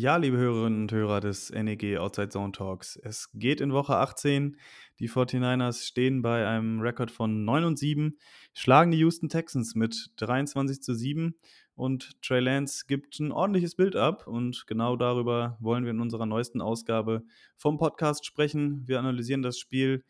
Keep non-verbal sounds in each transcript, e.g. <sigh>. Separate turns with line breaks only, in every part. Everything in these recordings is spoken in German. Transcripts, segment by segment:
Ja, liebe Hörerinnen und Hörer des NEG Outside Zone Talks. Es geht in Woche 18. Die 49ers stehen bei einem Rekord von 9 und 7, schlagen die Houston Texans mit 23 zu 7 und Trey Lance gibt ein ordentliches Bild ab und genau darüber wollen wir in unserer neuesten Ausgabe vom Podcast sprechen. Wir analysieren das Spiel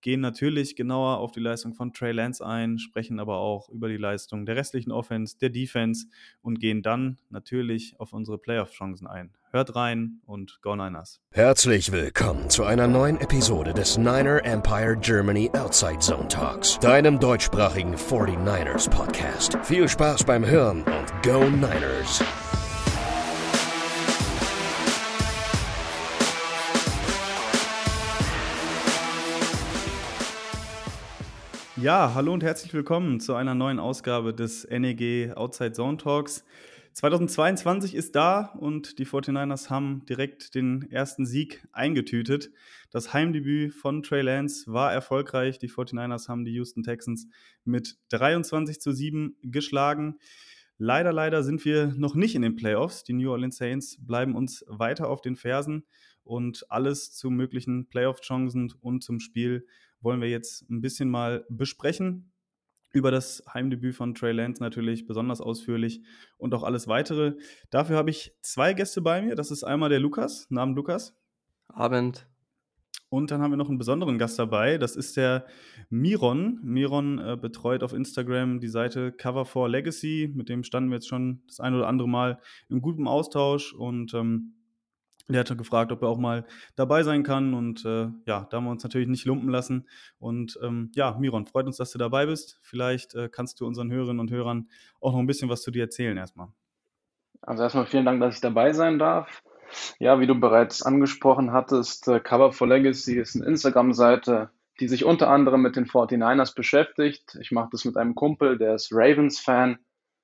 gehen natürlich genauer auf die Leistung von Trey Lance ein, sprechen aber auch über die Leistung der restlichen Offense, der Defense und gehen dann natürlich auf unsere Playoff-Chancen ein. Hört rein und Go Niners.
Herzlich willkommen zu einer neuen Episode des Niner Empire Germany Outside Zone Talks, deinem deutschsprachigen 49ers Podcast. Viel Spaß beim Hören und Go Niners!
Ja, hallo und herzlich willkommen zu einer neuen Ausgabe des NEG Outside Zone Talks. 2022 ist da und die 49ers haben direkt den ersten Sieg eingetütet. Das Heimdebüt von Trey Lance war erfolgreich. Die 49ers haben die Houston Texans mit 23 zu 7 geschlagen. Leider, leider sind wir noch nicht in den Playoffs. Die New Orleans Saints bleiben uns weiter auf den Fersen und alles zu möglichen Playoff-Chancen und zum Spiel wollen wir jetzt ein bisschen mal besprechen. Über das Heimdebüt von Trey Lance natürlich besonders ausführlich und auch alles weitere. Dafür habe ich zwei Gäste bei mir. Das ist einmal der Lukas. Namen Lukas.
Abend.
Und dann haben wir noch einen besonderen Gast dabei. Das ist der Miron. Miron äh, betreut auf Instagram die Seite Cover for Legacy. Mit dem standen wir jetzt schon das ein oder andere Mal in gutem Austausch und ähm, der hatte gefragt, ob er auch mal dabei sein kann. Und äh, ja, da haben wir uns natürlich nicht lumpen lassen. Und ähm, ja, Miron, freut uns, dass du dabei bist. Vielleicht äh, kannst du unseren Hörerinnen und Hörern auch noch ein bisschen was zu dir erzählen erstmal.
Also erstmal vielen Dank, dass ich dabei sein darf. Ja, wie du bereits angesprochen hattest, äh, Cover for Legacy ist eine Instagram-Seite, die sich unter anderem mit den 49ers beschäftigt. Ich mache das mit einem Kumpel, der ist Ravens-Fan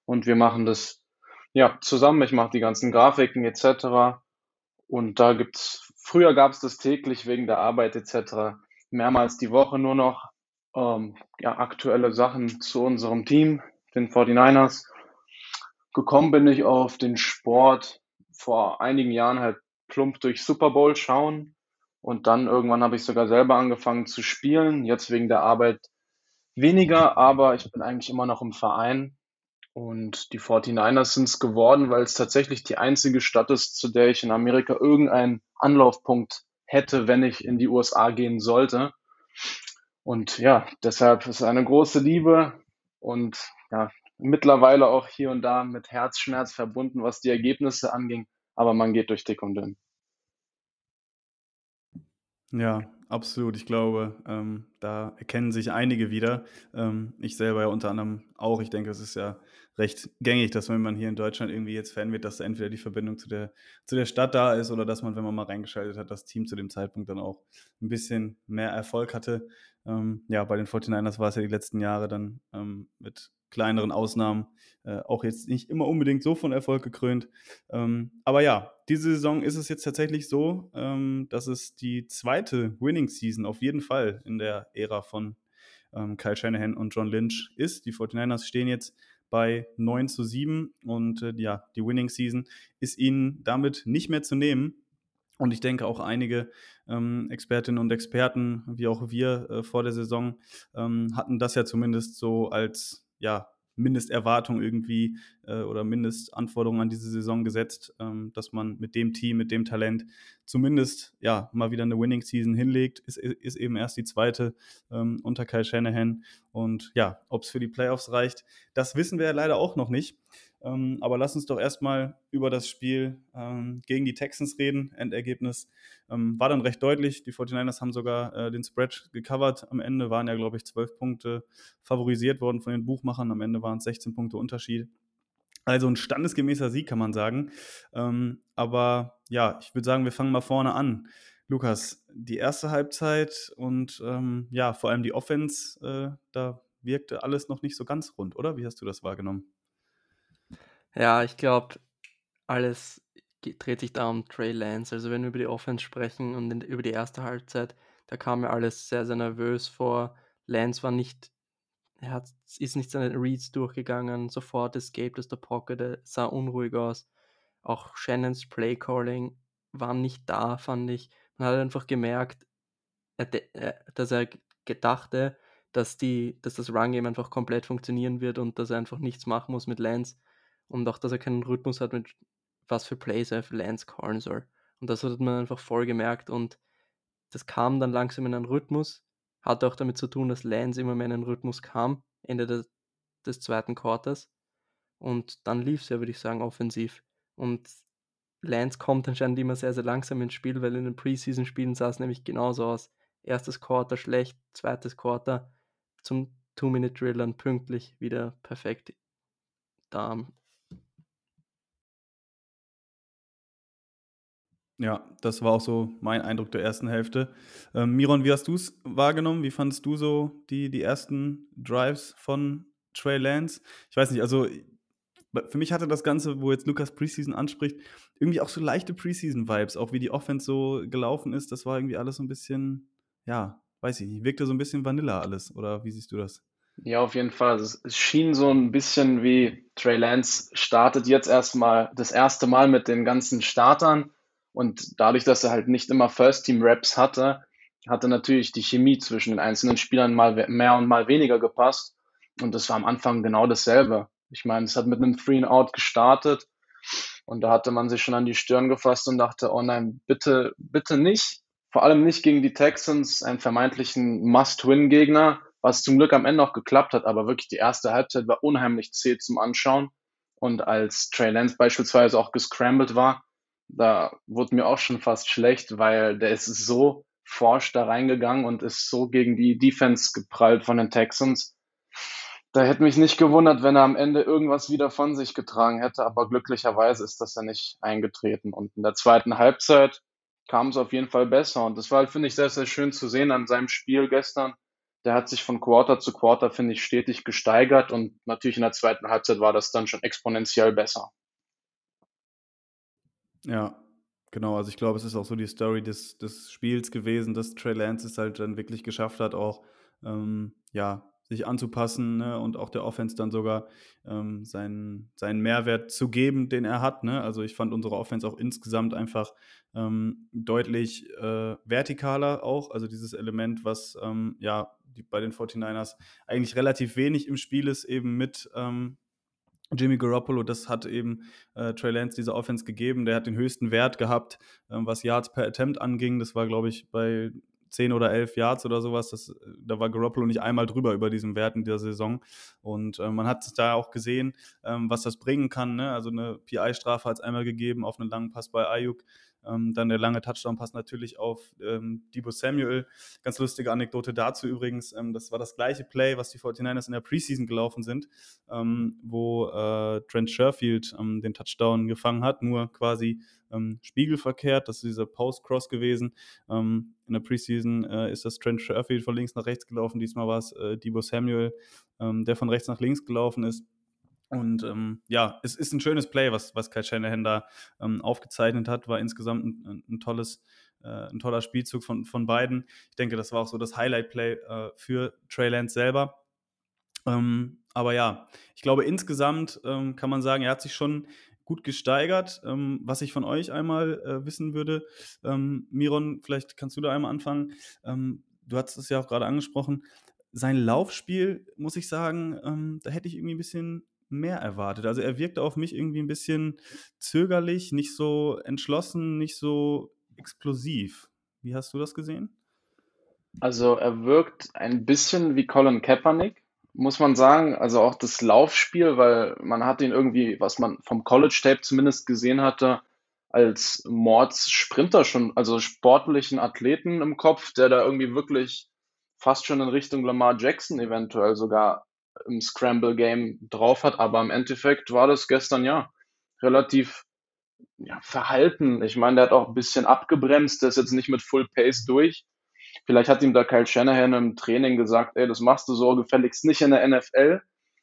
und wir machen das ja zusammen. Ich mache die ganzen Grafiken etc. Und da gibt's, früher gab es das täglich wegen der Arbeit etc. mehrmals die Woche nur noch ähm, ja, aktuelle Sachen zu unserem Team, den 49ers. Gekommen bin ich auf den Sport vor einigen Jahren halt plump durch Super Bowl schauen. Und dann irgendwann habe ich sogar selber angefangen zu spielen. Jetzt wegen der Arbeit weniger, aber ich bin eigentlich immer noch im Verein und die 49ers sind es geworden, weil es tatsächlich die einzige Stadt ist, zu der ich in Amerika irgendeinen Anlaufpunkt hätte, wenn ich in die USA gehen sollte. Und ja, deshalb ist eine große Liebe und ja, mittlerweile auch hier und da mit Herzschmerz verbunden, was die Ergebnisse anging. Aber man geht durch dick und dünn.
Ja, absolut. Ich glaube, ähm, da erkennen sich einige wieder. Ähm, ich selber ja unter anderem auch. Ich denke, es ist ja recht gängig, dass wenn man hier in Deutschland irgendwie jetzt Fan wird, dass da entweder die Verbindung zu der, zu der Stadt da ist oder dass man, wenn man mal reingeschaltet hat, das Team zu dem Zeitpunkt dann auch ein bisschen mehr Erfolg hatte. Ähm, ja, bei den 49ers war es ja die letzten Jahre dann ähm, mit kleineren Ausnahmen äh, auch jetzt nicht immer unbedingt so von Erfolg gekrönt. Ähm, aber ja, diese Saison ist es jetzt tatsächlich so, ähm, dass es die zweite Winning Season auf jeden Fall in der Ära von ähm, Kyle Shanahan und John Lynch ist. Die 49ers stehen jetzt bei 9 zu 7 und äh, ja, die Winning Season ist ihnen damit nicht mehr zu nehmen. Und ich denke auch einige ähm, Expertinnen und Experten, wie auch wir äh, vor der Saison, ähm, hatten das ja zumindest so als ja, Mindesterwartung irgendwie äh, oder Mindestanforderungen an diese Saison gesetzt, ähm, dass man mit dem Team, mit dem Talent zumindest ja mal wieder eine Winning Season hinlegt. Ist, ist eben erst die zweite ähm, unter Kyle Shanahan. Und ja, ob es für die Playoffs reicht, das wissen wir ja leider auch noch nicht. Ähm, aber lass uns doch erstmal über das Spiel ähm, gegen die Texans reden. Endergebnis ähm, war dann recht deutlich. Die 49ers haben sogar äh, den Spread gecovert. Am Ende waren ja, glaube ich, zwölf Punkte favorisiert worden von den Buchmachern. Am Ende waren es 16 Punkte Unterschied. Also ein standesgemäßer Sieg, kann man sagen. Ähm, aber ja, ich würde sagen, wir fangen mal vorne an. Lukas, die erste Halbzeit und ähm, ja, vor allem die Offense, äh, da wirkte alles noch nicht so ganz rund, oder? Wie hast du das wahrgenommen?
Ja, ich glaube, alles dreht sich da um Trey Lance. Also wenn wir über die Offense sprechen und in, über die erste Halbzeit, da kam mir alles sehr, sehr nervös vor. Lance war nicht, er hat, ist nicht seine Reads durchgegangen, sofort escaped aus der Pocket, sah unruhig aus. Auch Shannons Playcalling war nicht da, fand ich. Man hat einfach gemerkt, dass er gedachte, dass, die, dass das Run-Game einfach komplett funktionieren wird und dass er einfach nichts machen muss mit Lance und auch, dass er keinen Rhythmus hat, mit was für Plays er für Lance callen soll. Und das hat man einfach voll gemerkt und das kam dann langsam in einen Rhythmus. Hatte auch damit zu tun, dass Lance immer mehr in einen Rhythmus kam, Ende des, des zweiten Quarters. Und dann lief es ja, würde ich sagen, offensiv. Und Lance kommt anscheinend immer sehr, sehr langsam ins Spiel, weil in den Preseason-Spielen sah es nämlich genauso aus. Erstes Quarter schlecht, zweites Quarter zum Two-Minute-Drill dann pünktlich wieder perfekt da
Ja, das war auch so mein Eindruck der ersten Hälfte. Ähm, Miron, wie hast du es wahrgenommen? Wie fandest du so die, die ersten Drives von Trey Lance? Ich weiß nicht, also für mich hatte das Ganze, wo jetzt Lukas Preseason anspricht, irgendwie auch so leichte Preseason-Vibes, auch wie die Offense so gelaufen ist. Das war irgendwie alles so ein bisschen, ja, weiß ich nicht, wirkte so ein bisschen Vanilla alles. Oder wie siehst du das?
Ja, auf jeden Fall. Es schien so ein bisschen wie Trey Lance startet jetzt erstmal das erste Mal mit den ganzen Startern und dadurch, dass er halt nicht immer First-Team-Raps hatte, hatte natürlich die Chemie zwischen den einzelnen Spielern mal mehr und mal weniger gepasst. Und das war am Anfang genau dasselbe. Ich meine, es hat mit einem Three and Out gestartet und da hatte man sich schon an die Stirn gefasst und dachte, oh nein, bitte, bitte nicht. Vor allem nicht gegen die Texans, einen vermeintlichen Must-Win-Gegner, was zum Glück am Ende auch geklappt hat, aber wirklich die erste Halbzeit war unheimlich zäh zum Anschauen. Und als Trey Lance beispielsweise auch gescrambled war, da wurde mir auch schon fast schlecht, weil der ist so forsch da reingegangen und ist so gegen die Defense geprallt von den Texans. Da hätte mich nicht gewundert, wenn er am Ende irgendwas wieder von sich getragen hätte, aber glücklicherweise ist das ja nicht eingetreten. Und in der zweiten Halbzeit kam es auf jeden Fall besser. Und das war, finde ich, sehr, sehr schön zu sehen an seinem Spiel gestern. Der hat sich von Quarter zu Quarter, finde ich, stetig gesteigert und natürlich in der zweiten Halbzeit war das dann schon exponentiell besser.
Ja, genau. Also ich glaube, es ist auch so die Story des, des Spiels gewesen, dass Trey Lance es halt dann wirklich geschafft hat, auch ähm, ja, sich anzupassen ne? und auch der Offense dann sogar ähm, seinen, seinen Mehrwert zu geben, den er hat. Ne? Also ich fand unsere Offense auch insgesamt einfach ähm, deutlich äh, vertikaler auch. Also dieses Element, was ähm, ja die, bei den 49ers eigentlich relativ wenig im Spiel ist, eben mit ähm, Jimmy Garoppolo, das hat eben äh, Trey Lance dieser Offense gegeben. Der hat den höchsten Wert gehabt, ähm, was Yards per Attempt anging. Das war, glaube ich, bei 10 oder 11 Yards oder sowas. Das, da war Garoppolo nicht einmal drüber über diesen Wert in dieser Saison. Und äh, man hat da auch gesehen, ähm, was das bringen kann. Ne? Also eine PI-Strafe hat es einmal gegeben auf einen langen Pass bei Ayuk. Ähm, dann der lange Touchdown-Pass natürlich auf ähm, Debo Samuel. Ganz lustige Anekdote dazu übrigens. Ähm, das war das gleiche Play, was die 49ers in der Preseason gelaufen sind, ähm, wo äh, Trent Sherfield ähm, den Touchdown gefangen hat, nur quasi ähm, spiegelverkehrt. Das ist dieser Post-Cross gewesen. in der Preseason äh, ist das Trent Sherfield von links nach rechts gelaufen. Diesmal war es äh, Debo Samuel, der von rechts nach links gelaufen ist. Und ähm, ja, es ist ein schönes Play, was, was Kai Shanahan da ähm, aufgezeichnet hat. War insgesamt ein, ein tolles, äh, ein toller Spielzug von, von beiden. Ich denke, das war auch so das Highlight-Play äh, für Trey Lance selber. Ähm, aber ja, ich glaube, insgesamt ähm, kann man sagen, er hat sich schon gut gesteigert. Ähm, was ich von euch einmal äh, wissen würde, ähm, Miron, vielleicht kannst du da einmal anfangen. du hast es ja auch gerade angesprochen. Sein Laufspiel, muss ich sagen, da hätte ich irgendwie ein bisschen mehr erwartet. Also er wirkte auf mich irgendwie ein bisschen zögerlich, nicht so entschlossen, nicht so explosiv. Wie hast du das gesehen?
Also er wirkt ein bisschen wie Colin Kaepernick, muss man sagen. Also auch das Laufspiel, weil man hat ihn irgendwie, was man vom College Tape zumindest gesehen hatte, als Mords-Sprinter schon, also sportlichen Athleten im Kopf, der da irgendwie wirklich fast schon in Richtung Lamar Jackson eventuell sogar im Scramble-Game drauf hat. Aber im Endeffekt war das gestern ja relativ ja, verhalten. Ich meine, der hat auch ein bisschen abgebremst, der ist jetzt nicht mit Full Pace durch. Vielleicht hat ihm da Kyle Shanahan im Training gesagt, ey, das machst du so gefälligst nicht in der NFL.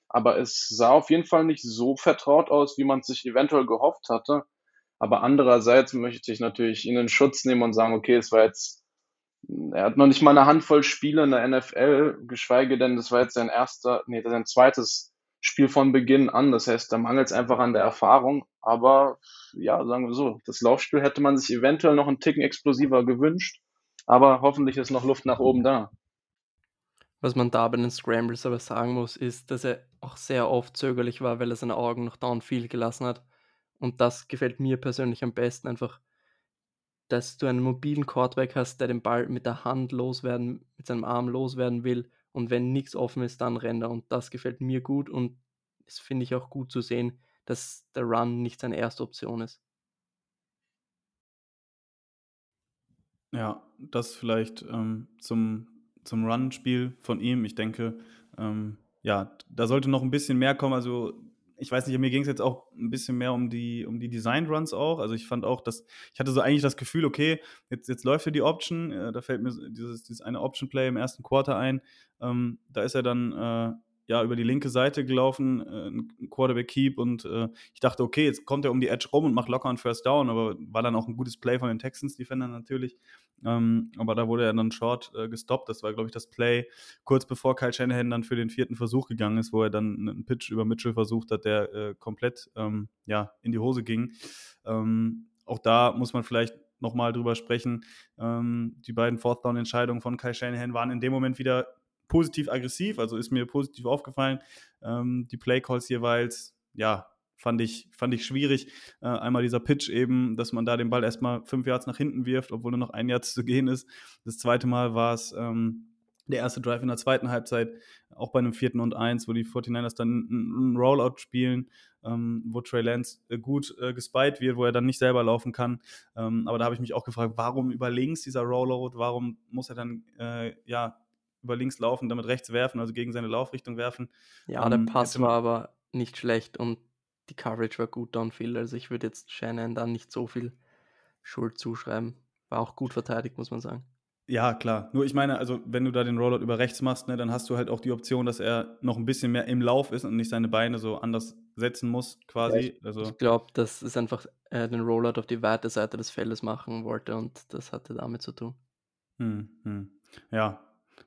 Aber es sah auf jeden Fall nicht so vertraut aus, wie man es sich eventuell gehofft hatte. Aber andererseits möchte ich natürlich ihn in Schutz nehmen und sagen, okay, es war jetzt er hat noch nicht mal eine Handvoll Spiele in der NFL, geschweige denn, das war jetzt sein erster, nee, sein zweites Spiel von Beginn an. Das heißt, da mangelt es einfach an der Erfahrung. Aber ja, sagen wir so, das Laufspiel hätte man sich eventuell noch einen Ticken explosiver gewünscht. Aber hoffentlich ist noch Luft nach oben da.
Was man da bei den Scrambles aber sagen muss, ist, dass er auch sehr oft zögerlich war, weil er seine Augen noch downfield gelassen hat. Und das gefällt mir persönlich am besten einfach, dass du einen mobilen Quarterback hast, der den Ball mit der Hand loswerden, mit seinem Arm loswerden will und wenn nichts offen ist, dann rennt er und das gefällt mir gut und das finde ich auch gut zu sehen, dass der Run nicht seine erste Option ist.
Ja, das vielleicht ähm, zum, zum Run-Spiel von ihm. Ich denke, ähm, ja, da sollte noch ein bisschen mehr kommen. Also ich weiß nicht, mir ging es jetzt auch ein bisschen mehr um die, um die Design-Runs auch. Also ich fand auch, dass ich hatte so eigentlich das Gefühl, okay, jetzt, jetzt läuft hier die Option, äh, da fällt mir dieses, dieses eine Option-Play im ersten Quarter ein. Ähm, da ist er dann äh, ja über die linke Seite gelaufen, äh, ein Quarterback Keep und äh, ich dachte, okay, jetzt kommt er um die Edge rum und macht locker einen First Down, aber war dann auch ein gutes Play von den Texans Defender natürlich. Ähm, aber da wurde er dann short äh, gestoppt. Das war, glaube ich, das Play kurz bevor Kyle Shanahan dann für den vierten Versuch gegangen ist, wo er dann einen Pitch über Mitchell versucht hat, der äh, komplett ähm, ja, in die Hose ging. Ähm, auch da muss man vielleicht nochmal drüber sprechen. Ähm, die beiden Fourth Down Entscheidungen von Kyle Shanahan waren in dem Moment wieder positiv aggressiv, also ist mir positiv aufgefallen. Ähm, die Play Calls jeweils, ja, fand ich, fand ich schwierig. Äh, einmal dieser Pitch eben, dass man da den Ball erstmal fünf Yards nach hinten wirft, obwohl nur noch ein Jahr zu gehen ist. Das zweite Mal war es ähm, der erste Drive in der zweiten Halbzeit, auch bei einem vierten und eins, wo die 49ers dann einen Rollout spielen, ähm, wo Trey Lance äh, gut äh, gespied wird, wo er dann nicht selber laufen kann. Ähm, aber da habe ich mich auch gefragt, warum über links dieser Rollout, warum muss er dann äh, ja über links laufen, damit rechts werfen, also gegen seine Laufrichtung werfen.
Ja, der ähm, Pass war aber nicht schlecht und die Coverage war gut downfield. Also ich würde jetzt Shannon dann nicht so viel Schuld zuschreiben. War auch gut verteidigt, muss man sagen.
Ja, klar. Nur ich meine, also wenn du da den Rollout über rechts machst, ne, dann hast du halt auch die Option, dass er noch ein bisschen mehr im Lauf ist und nicht seine Beine so anders setzen muss, quasi. Ja,
ich,
also.
ich glaube, dass es einfach äh, den Rollout auf die weite Seite des Feldes machen wollte und das hatte damit zu tun.
Hm, hm. Ja,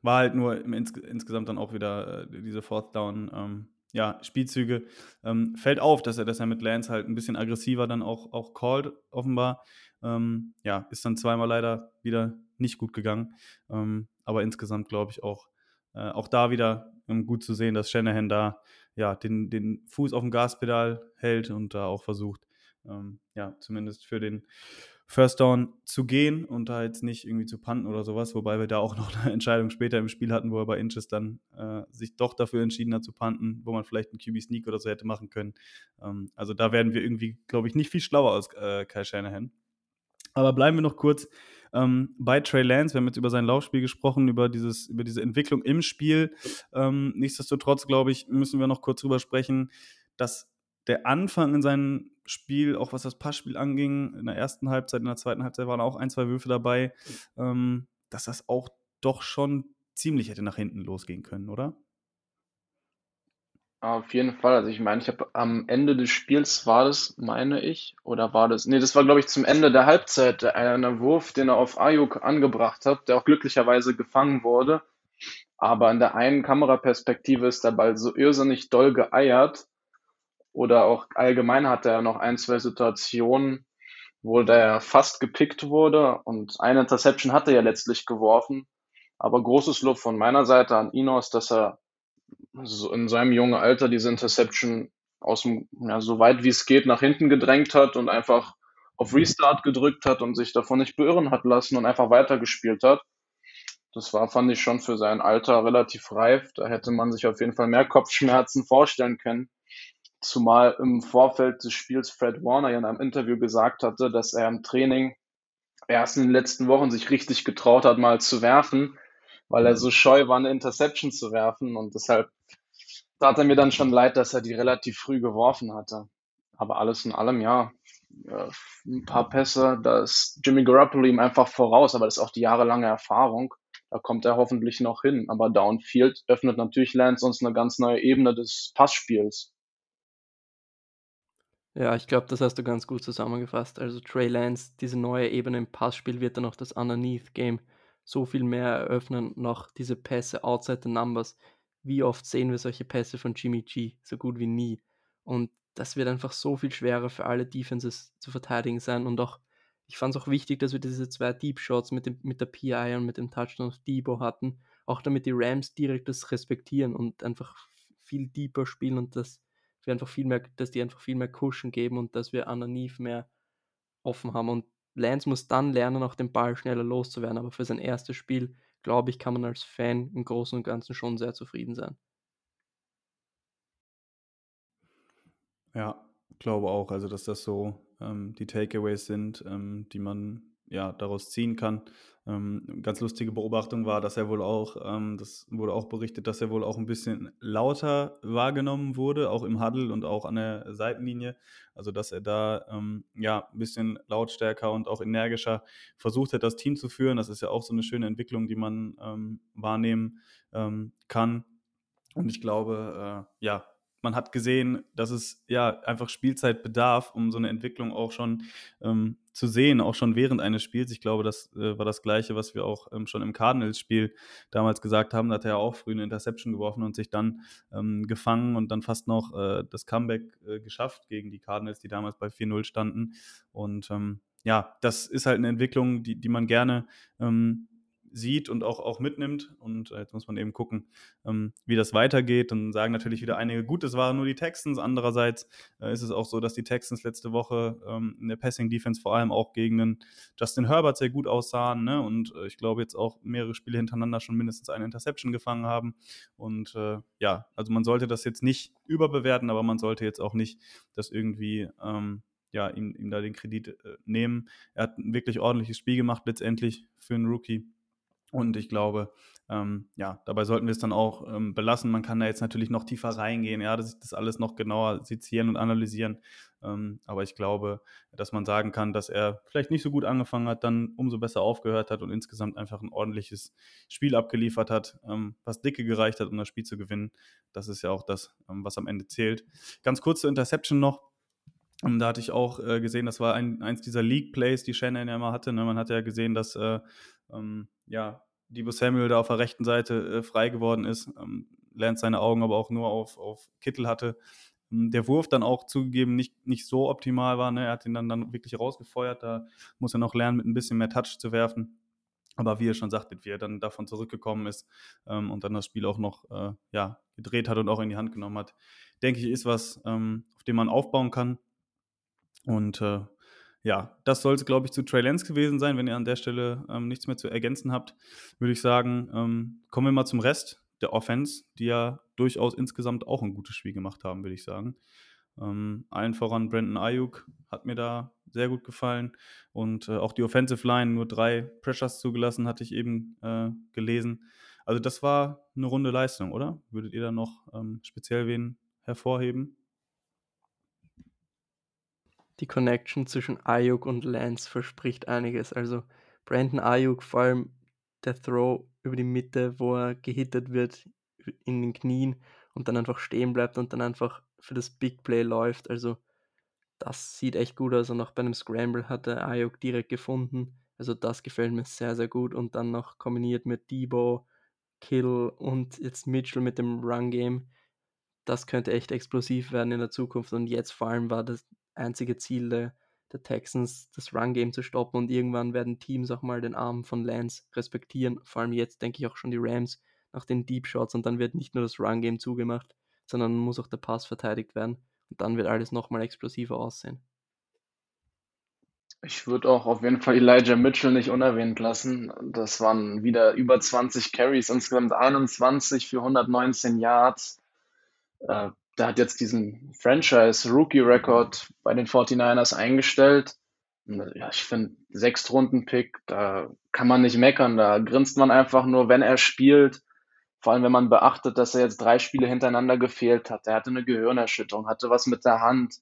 war halt nur ins, insgesamt dann auch wieder äh, diese Fourth Down ähm, ja, Spielzüge. Ähm, fällt auf, dass er, dass er mit Lance halt ein bisschen aggressiver dann auch, auch called, offenbar. Ähm, ja, ist dann zweimal leider wieder nicht gut gegangen. Ähm, aber insgesamt glaube ich auch, äh, auch da wieder ähm, gut zu sehen, dass Shanahan da ja, den, den Fuß auf dem Gaspedal hält und da auch versucht, ähm, ja, zumindest für den First Down zu gehen und da jetzt nicht irgendwie zu panten oder sowas, wobei wir da auch noch eine <laughs> Entscheidung später im Spiel hatten, wo er bei Inches dann äh, sich doch dafür entschieden hat zu panten, wo man vielleicht einen QB-Sneak oder so hätte machen können. Ähm, also da werden wir irgendwie, glaube ich, nicht viel schlauer aus äh, Kyle Shanahan. Aber bleiben wir noch kurz ähm, bei Trey Lance. Wir haben jetzt über sein Laufspiel gesprochen, über, dieses, über diese Entwicklung im Spiel. Ähm, nichtsdestotrotz, glaube ich, müssen wir noch kurz drüber sprechen, dass der Anfang in seinem Spiel, auch was das Passspiel anging, in der ersten Halbzeit, in der zweiten Halbzeit waren auch ein, zwei Würfe dabei, ähm, dass das auch doch schon ziemlich hätte nach hinten losgehen können, oder?
Auf jeden Fall. Also ich meine, ich habe am Ende des Spiels war das, meine ich, oder war das? Nee, das war, glaube ich, zum Ende der Halbzeit einer Wurf, den er auf Ayuk angebracht hat, der auch glücklicherweise gefangen wurde. Aber in der einen Kameraperspektive ist der Ball so irrsinnig doll geeiert, oder auch allgemein hat er noch ein, zwei Situationen, wo der fast gepickt wurde und eine Interception hat er ja letztlich geworfen. Aber großes Lob von meiner Seite an Inos, dass er in seinem jungen Alter diese Interception aus dem, ja, so weit wie es geht nach hinten gedrängt hat und einfach auf Restart gedrückt hat und sich davon nicht beirren hat lassen und einfach weitergespielt hat. Das war, fand ich schon für sein Alter relativ reif. Da hätte man sich auf jeden Fall mehr Kopfschmerzen vorstellen können. Zumal im Vorfeld des Spiels Fred Warner ja in einem Interview gesagt hatte, dass er im Training erst in den letzten Wochen sich richtig getraut hat, mal zu werfen, weil er so scheu war, eine Interception zu werfen. Und deshalb tat er mir dann schon leid, dass er die relativ früh geworfen hatte. Aber alles in allem, ja, ein paar Pässe, da ist Jimmy Garoppolo ihm einfach voraus, aber das ist auch die jahrelange Erfahrung. Da kommt er hoffentlich noch hin. Aber Downfield öffnet natürlich Lance uns eine ganz neue Ebene des Passspiels.
Ja, ich glaube, das hast du ganz gut zusammengefasst. Also Trey Lance, diese neue Ebene im Passspiel wird dann auch das Underneath-Game so viel mehr eröffnen, noch diese Pässe outside the numbers, wie oft sehen wir solche Pässe von Jimmy G? So gut wie nie. Und das wird einfach so viel schwerer für alle Defenses zu verteidigen sein. Und auch, ich fand es auch wichtig, dass wir diese zwei Deep Shots mit, dem, mit der PI und mit dem Touchdown of Debo hatten, auch damit die Rams direkt das respektieren und einfach viel deeper spielen und dass wir einfach viel mehr, dass die einfach viel mehr Cushion geben und dass wir underneath mehr offen haben. Und Lance muss dann lernen, auch den Ball schneller loszuwerden. Aber für sein erstes Spiel, glaube ich, kann man als Fan im Großen und Ganzen schon sehr zufrieden sein.
Ja, glaube auch. Also, dass das so ähm, die Takeaways sind, ähm, die man ja daraus ziehen kann. Ähm, ganz lustige Beobachtung war, dass er wohl auch, ähm, das wurde auch berichtet, dass er wohl auch ein bisschen lauter wahrgenommen wurde, auch im Huddle und auch an der Seitenlinie. Also, dass er da ähm, ja ein bisschen lautstärker und auch energischer versucht hat, das Team zu führen. Das ist ja auch so eine schöne Entwicklung, die man ähm, wahrnehmen ähm, kann. Und ich glaube, äh, ja, man hat gesehen, dass es ja einfach Spielzeit bedarf, um so eine Entwicklung auch schon ähm, zu sehen, auch schon während eines Spiels. Ich glaube, das äh, war das Gleiche, was wir auch ähm, schon im Cardinals-Spiel damals gesagt haben. Da hat er ja auch früh eine Interception geworfen und sich dann ähm, gefangen und dann fast noch äh, das Comeback äh, geschafft gegen die Cardinals, die damals bei 4-0 standen. Und ähm, ja, das ist halt eine Entwicklung, die, die man gerne ähm, sieht und auch, auch mitnimmt. Und äh, jetzt muss man eben gucken, ähm, wie das weitergeht. Und sagen natürlich wieder einige, gut, es waren nur die Texans. Andererseits äh, ist es auch so, dass die Texans letzte Woche ähm, in der Passing-Defense vor allem auch gegen den Justin Herbert sehr gut aussahen. Ne? Und äh, ich glaube, jetzt auch mehrere Spiele hintereinander schon mindestens eine Interception gefangen haben. Und äh, ja, also man sollte das jetzt nicht überbewerten, aber man sollte jetzt auch nicht das irgendwie. Ähm, ja, ihm, ihm da den Kredit äh, nehmen. Er hat ein wirklich ordentliches Spiel gemacht, letztendlich für einen Rookie. Und ich glaube, ähm, ja, dabei sollten wir es dann auch ähm, belassen. Man kann da jetzt natürlich noch tiefer reingehen, ja, das, das alles noch genauer sezieren und analysieren. Ähm, aber ich glaube, dass man sagen kann, dass er vielleicht nicht so gut angefangen hat, dann umso besser aufgehört hat und insgesamt einfach ein ordentliches Spiel abgeliefert hat, ähm, was dicke gereicht hat, um das Spiel zu gewinnen. Das ist ja auch das, ähm, was am Ende zählt. Ganz kurz zur Interception noch. Und da hatte ich auch äh, gesehen, das war ein, eins dieser League-Plays, die Shannon ja mal hatte. Ne? Man hat ja gesehen, dass äh, ähm, ja, Debo Samuel da auf der rechten Seite äh, frei geworden ist. Ähm, lernt seine Augen aber auch nur auf, auf Kittel hatte. Ähm, der Wurf dann auch zugegeben nicht, nicht so optimal war. Ne? Er hat ihn dann, dann wirklich rausgefeuert. Da muss er noch lernen, mit ein bisschen mehr Touch zu werfen. Aber wie er schon sagte, wie er dann davon zurückgekommen ist ähm, und dann das Spiel auch noch äh, ja, gedreht hat und auch in die Hand genommen hat, denke ich, ist was, ähm, auf dem man aufbauen kann. Und äh, ja, das soll es, glaube ich, zu Trey Lance gewesen sein. Wenn ihr an der Stelle ähm, nichts mehr zu ergänzen habt, würde ich sagen, ähm, kommen wir mal zum Rest der Offense, die ja durchaus insgesamt auch ein gutes Spiel gemacht haben, würde ich sagen. Ähm, allen voran Brandon Ayuk hat mir da sehr gut gefallen und äh, auch die Offensive Line nur drei Pressures zugelassen, hatte ich eben äh, gelesen. Also das war eine runde Leistung, oder? Würdet ihr da noch ähm, speziell wen hervorheben?
Die Connection zwischen Ayuk und Lance verspricht einiges. Also Brandon Ayuk, vor allem der Throw über die Mitte, wo er gehittet wird in den Knien und dann einfach stehen bleibt und dann einfach für das Big Play läuft. Also das sieht echt gut aus und auch bei einem Scramble hat er Ayuk direkt gefunden. Also das gefällt mir sehr, sehr gut und dann noch kombiniert mit Debo, Kill und jetzt Mitchell mit dem Run Game. Das könnte echt explosiv werden in der Zukunft und jetzt vor allem war das einzige Ziel der, der Texans, das Run-Game zu stoppen und irgendwann werden Teams auch mal den Arm von Lance respektieren. Vor allem jetzt denke ich auch schon die Rams nach den Deep Shots und dann wird nicht nur das Run-Game zugemacht, sondern muss auch der Pass verteidigt werden und dann wird alles nochmal explosiver aussehen.
Ich würde auch auf jeden Fall Elijah Mitchell nicht unerwähnt lassen. Das waren wieder über 20 Carries, insgesamt 21 für 119 Yards. Äh, der hat jetzt diesen Franchise-Rookie-Record bei den 49ers eingestellt. Ja, ich finde, Sechstrunden-Pick, da kann man nicht meckern. Da grinst man einfach nur, wenn er spielt. Vor allem, wenn man beachtet, dass er jetzt drei Spiele hintereinander gefehlt hat. Er hatte eine Gehirnerschütterung, hatte was mit der Hand.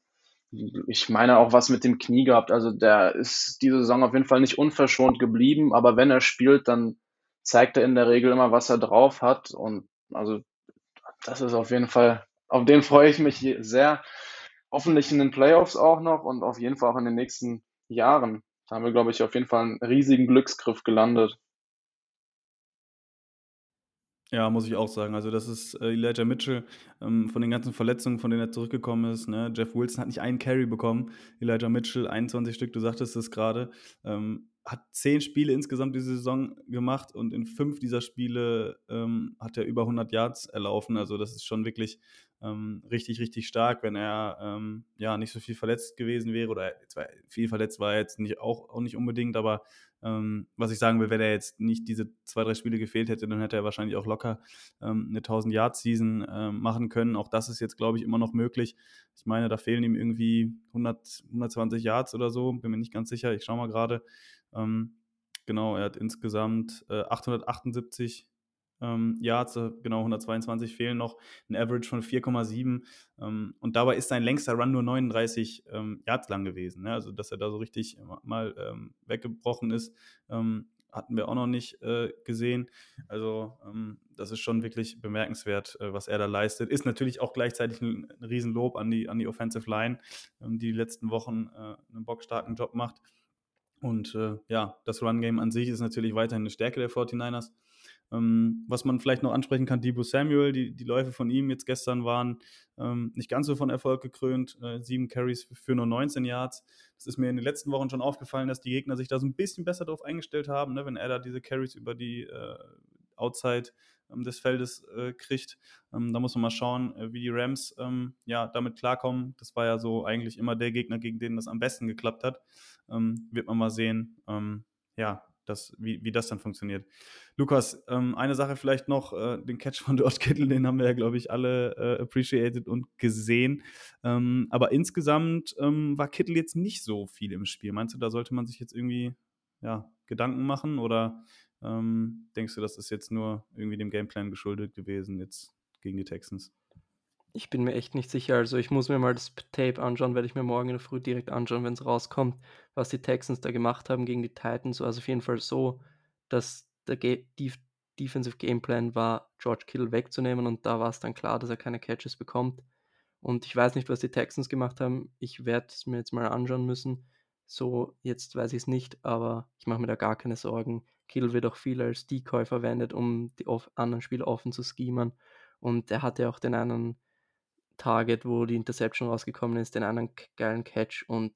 Ich meine auch was mit dem Knie gehabt. Also der ist diese Saison auf jeden Fall nicht unverschont geblieben. Aber wenn er spielt, dann zeigt er in der Regel immer, was er drauf hat. Und also das ist auf jeden Fall auf den freue ich mich sehr. Hoffentlich in den Playoffs auch noch und auf jeden Fall auch in den nächsten Jahren. Da haben wir, glaube ich, auf jeden Fall einen riesigen Glücksgriff gelandet.
Ja, muss ich auch sagen. Also, das ist äh, Elijah Mitchell ähm, von den ganzen Verletzungen, von denen er zurückgekommen ist. Ne? Jeff Wilson hat nicht einen Carry bekommen. Elijah Mitchell, 21 Stück, du sagtest es gerade. Ähm, hat zehn Spiele insgesamt diese Saison gemacht und in fünf dieser Spiele ähm, hat er über 100 Yards erlaufen. Also, das ist schon wirklich ähm, richtig, richtig stark, wenn er ähm, ja nicht so viel verletzt gewesen wäre oder viel verletzt war er jetzt nicht auch, auch nicht unbedingt, aber ähm, was ich sagen will, wenn er jetzt nicht diese zwei, drei Spiele gefehlt hätte, dann hätte er wahrscheinlich auch locker ähm, eine 1000-Yard-Season ähm, machen können. Auch das ist jetzt, glaube ich, immer noch möglich. Ich meine, da fehlen ihm irgendwie 100, 120 Yards oder so, bin mir nicht ganz sicher. Ich schaue mal gerade. Ähm, genau, er hat insgesamt äh, 878 ähm, Yards, genau 122 fehlen noch, ein Average von 4,7 ähm, und dabei ist sein längster Run nur 39 ähm, Yards lang gewesen. Ne? Also, dass er da so richtig mal ähm, weggebrochen ist, ähm, hatten wir auch noch nicht äh, gesehen. Also, ähm, das ist schon wirklich bemerkenswert, äh, was er da leistet. Ist natürlich auch gleichzeitig ein, ein Riesenlob an die, an die Offensive Line, die die letzten Wochen äh, einen bockstarken Job macht. Und äh, ja, das Run-Game an sich ist natürlich weiterhin eine Stärke der 49ers. Ähm, was man vielleicht noch ansprechen kann, Debo Samuel, die, die Läufe von ihm jetzt gestern waren ähm, nicht ganz so von Erfolg gekrönt. Äh, sieben Carries für nur 19 Yards. Das ist mir in den letzten Wochen schon aufgefallen, dass die Gegner sich da so ein bisschen besser darauf eingestellt haben, ne, wenn er da diese Carries über die äh, Outside ähm, des Feldes äh, kriegt. Ähm, da muss man mal schauen, äh, wie die Rams ähm, ja, damit klarkommen. Das war ja so eigentlich immer der Gegner, gegen den das am besten geklappt hat. Ähm, wird man mal sehen. ja, das, wie, wie das dann funktioniert. Lukas, ähm, eine Sache vielleicht noch, äh, den Catch von <laughs> George Kittle, den haben wir ja, glaube ich, alle äh, appreciated und gesehen. Ähm, aber insgesamt ähm, war Kittle jetzt nicht so viel im Spiel. Meinst du, da sollte man sich jetzt irgendwie ja, Gedanken machen oder ähm, denkst du, das ist jetzt nur irgendwie dem Gameplan geschuldet gewesen jetzt gegen die Texans?
Ich bin mir echt nicht sicher. Also ich muss mir mal das Tape anschauen, werde ich mir morgen in der Früh direkt anschauen, wenn es rauskommt, was die Texans da gemacht haben gegen die Titans. Also auf jeden Fall so, dass der Ge Def Defensive Gameplan war, George Kittle wegzunehmen und da war es dann klar, dass er keine Catches bekommt. Und ich weiß nicht, was die Texans gemacht haben. Ich werde es mir jetzt mal anschauen müssen. So, jetzt weiß ich es nicht, aber ich mache mir da gar keine Sorgen. Kittle wird auch viel als Decoy verwendet, um die anderen Spieler offen zu schemen. Und er hatte auch den einen Target, wo die Interception rausgekommen ist, den anderen geilen Catch und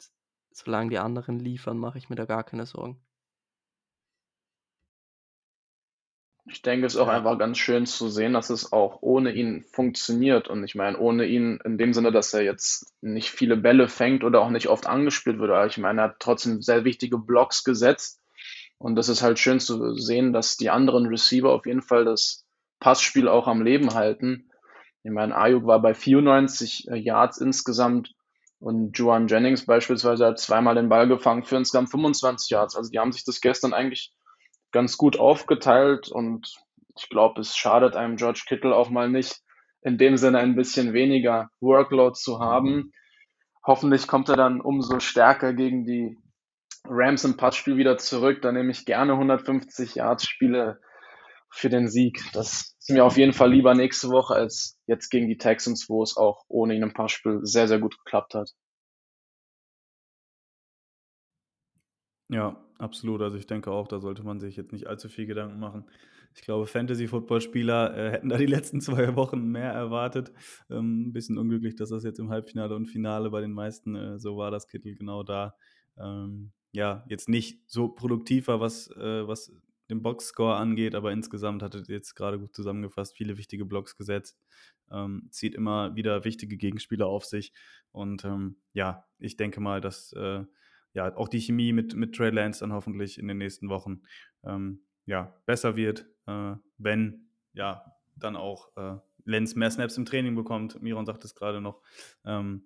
solange die anderen liefern, mache ich mir da gar keine Sorgen.
Ich denke, es ist auch einfach ganz schön zu sehen, dass es auch ohne ihn funktioniert. Und ich meine, ohne ihn in dem Sinne, dass er jetzt nicht viele Bälle fängt oder auch nicht oft angespielt wird. Aber ich meine, er hat trotzdem sehr wichtige Blocks gesetzt. Und das ist halt schön zu sehen, dass die anderen Receiver auf jeden Fall das Passspiel auch am Leben halten. Ich meine, Ayuk war bei 94 äh, Yards insgesamt und Juan Jennings beispielsweise hat zweimal den Ball gefangen für insgesamt 25 Yards. Also die haben sich das gestern eigentlich ganz gut aufgeteilt und ich glaube, es schadet einem George Kittle auch mal nicht, in dem Sinne ein bisschen weniger Workload zu haben. Hoffentlich kommt er dann umso stärker gegen die Rams im Passspiel wieder zurück. Da nehme ich gerne 150 Yards Spiele für den Sieg. Das ist mir auf jeden Fall lieber nächste Woche als jetzt gegen die Texans, wo es auch ohne ihn im Passspiel sehr, sehr gut geklappt hat.
Ja, absolut. Also ich denke auch, da sollte man sich jetzt nicht allzu viel Gedanken machen. Ich glaube, Fantasy-Football-Spieler äh, hätten da die letzten <laughs> zwei Wochen mehr erwartet. Ähm, ein bisschen unglücklich, dass das jetzt im Halbfinale und Finale bei den meisten äh, so war, das Kittel genau da. Ähm, ja, jetzt nicht so produktiv war, was, äh, was den Boxscore angeht, aber insgesamt hat er jetzt gerade gut zusammengefasst, viele wichtige Blocks gesetzt, ähm, zieht immer wieder wichtige Gegenspieler auf sich und ähm, ja, ich denke mal, dass äh, ja auch die Chemie mit, mit Trey Lance dann hoffentlich in den nächsten Wochen ähm, ja, besser wird, äh, wenn ja dann auch äh, Lenz mehr Snaps im Training bekommt. Miron sagt es gerade noch. Ähm,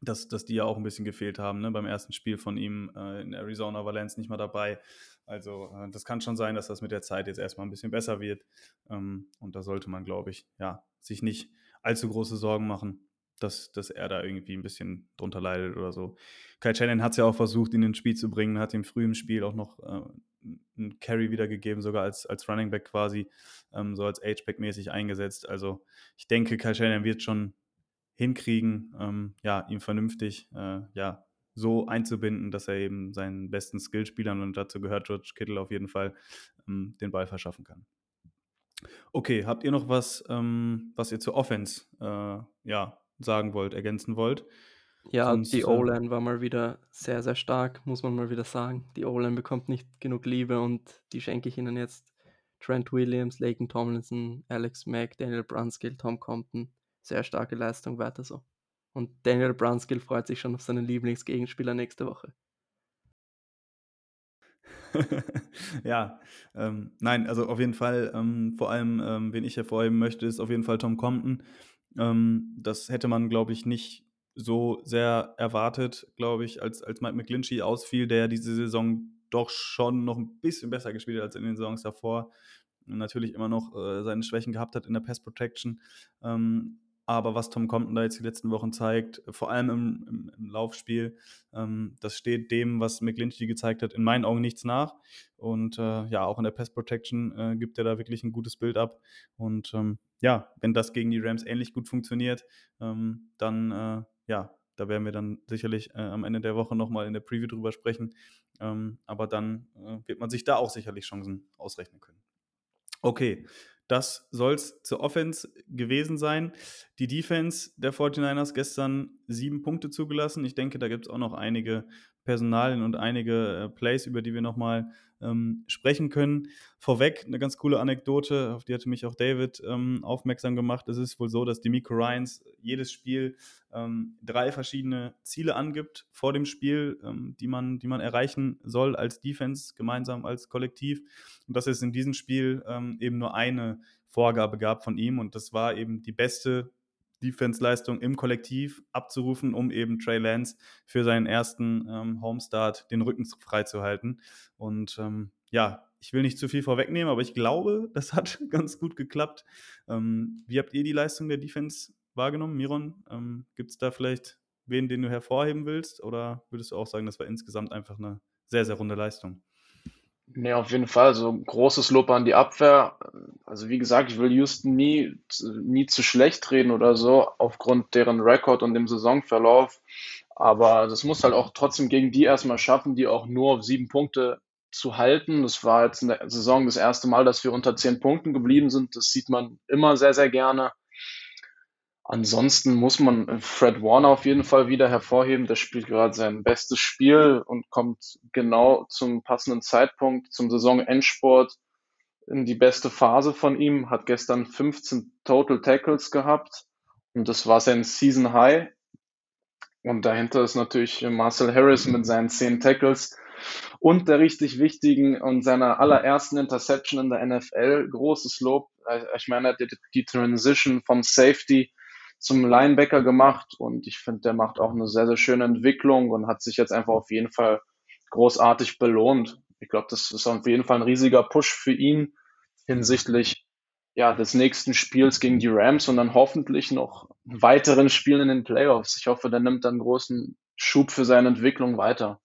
dass, dass die ja auch ein bisschen gefehlt haben. Ne? Beim ersten Spiel von ihm äh, in Arizona war Lance nicht mal dabei. Also äh, das kann schon sein, dass das mit der Zeit jetzt erstmal ein bisschen besser wird. Ähm, und da sollte man, glaube ich, ja, sich nicht allzu große Sorgen machen, dass, dass er da irgendwie ein bisschen drunter leidet oder so. Kai Shannon hat es ja auch versucht, ihn ins Spiel zu bringen, hat ihm früh im Spiel auch noch äh, einen Carry wiedergegeben, sogar als, als Running Back quasi, ähm, so als H-Back-mäßig eingesetzt. Also ich denke, Kai Shannon wird schon hinkriegen, ähm, ja, ihn vernünftig äh, ja, so einzubinden, dass er eben seinen besten Skillspielern, und dazu gehört George Kittle auf jeden Fall, ähm, den Ball verschaffen kann. Okay, habt ihr noch was, ähm, was ihr zur Offense äh, ja, sagen wollt, ergänzen wollt?
Ja, Sonst, die äh O-Line war mal wieder sehr, sehr stark, muss man mal wieder sagen. Die O-Line bekommt nicht genug Liebe und die schenke ich ihnen jetzt. Trent Williams, Laken Tomlinson, Alex Mack, Daniel Brunskill, Tom Compton. Sehr starke Leistung, weiter so. Und Daniel Brunskill freut sich schon auf seinen Lieblingsgegenspieler nächste Woche. <laughs>
ja, ähm, nein, also auf jeden Fall, ähm, vor allem, ähm, wen ich hervorheben möchte, ist auf jeden Fall Tom Compton. Ähm, das hätte man, glaube ich, nicht so sehr erwartet, glaube ich, als, als Mike McGlinchey ausfiel, der diese Saison doch schon noch ein bisschen besser gespielt hat als in den Saisons davor. Natürlich immer noch äh, seine Schwächen gehabt hat in der Pass Protection. Ähm, aber was Tom Compton da jetzt die letzten Wochen zeigt, vor allem im, im, im Laufspiel, ähm, das steht dem, was McGlinchey gezeigt hat, in meinen Augen nichts nach. Und äh, ja, auch in der Pass Protection äh, gibt er da wirklich ein gutes Bild ab. Und ähm, ja, wenn das gegen die Rams ähnlich gut funktioniert, ähm, dann äh, ja, da werden wir dann sicherlich äh, am Ende der Woche nochmal in der Preview drüber sprechen. Ähm, aber dann äh, wird man sich da auch sicherlich Chancen ausrechnen können. Okay, das soll es zur Offense gewesen sein. Die Defense der 49ers gestern sieben Punkte zugelassen. Ich denke, da gibt es auch noch einige Personalien und einige äh, Plays, über die wir nochmal ähm, sprechen können. Vorweg eine ganz coole Anekdote, auf die hatte mich auch David ähm, aufmerksam gemacht. Es ist wohl so, dass Demico Ryans jedes Spiel ähm, drei verschiedene Ziele angibt vor dem Spiel, ähm, die, man, die man erreichen soll als Defense, gemeinsam als Kollektiv. Und dass es in diesem Spiel ähm, eben nur eine Vorgabe gab von ihm und das war eben die beste Defense-Leistung im Kollektiv abzurufen, um eben Trey Lance für seinen ersten ähm, Homestart den Rücken freizuhalten. Und ähm, ja, ich will nicht zu viel vorwegnehmen, aber ich glaube, <laughs> das hat ganz gut geklappt. Ähm, wie habt ihr die Leistung der Defense wahrgenommen, Miron? Ähm, Gibt es da vielleicht wen, den du hervorheben willst? Oder würdest du auch sagen, das war insgesamt einfach eine sehr, sehr runde Leistung?
Nee, auf jeden Fall. So großes Lob an die Abwehr. Also wie gesagt, ich will Houston nie, nie zu schlecht reden oder so, aufgrund deren Rekord und dem Saisonverlauf. Aber das muss halt auch trotzdem gegen die erstmal schaffen, die auch nur auf sieben Punkte zu halten. Das war jetzt in der Saison das erste Mal, dass wir unter zehn Punkten geblieben sind. Das sieht man immer sehr, sehr gerne. Ansonsten muss man Fred Warner auf jeden Fall wieder hervorheben. Der spielt gerade sein bestes Spiel und kommt genau zum passenden Zeitpunkt, zum Saisonendsport in die beste Phase von ihm. Hat gestern 15 Total Tackles gehabt und das war sein Season High. Und dahinter ist natürlich Marcel Harris mit seinen 10 Tackles und der richtig wichtigen und seiner allerersten Interception in der NFL. Großes Lob. Ich meine, die Transition vom Safety zum Linebacker gemacht und ich finde, der macht auch eine sehr, sehr schöne Entwicklung und hat sich jetzt einfach auf jeden Fall großartig belohnt. Ich glaube, das ist auf jeden Fall ein riesiger Push für ihn hinsichtlich ja, des nächsten Spiels gegen die Rams und dann hoffentlich noch weiteren Spielen in den Playoffs. Ich hoffe, der nimmt dann großen Schub für seine Entwicklung weiter.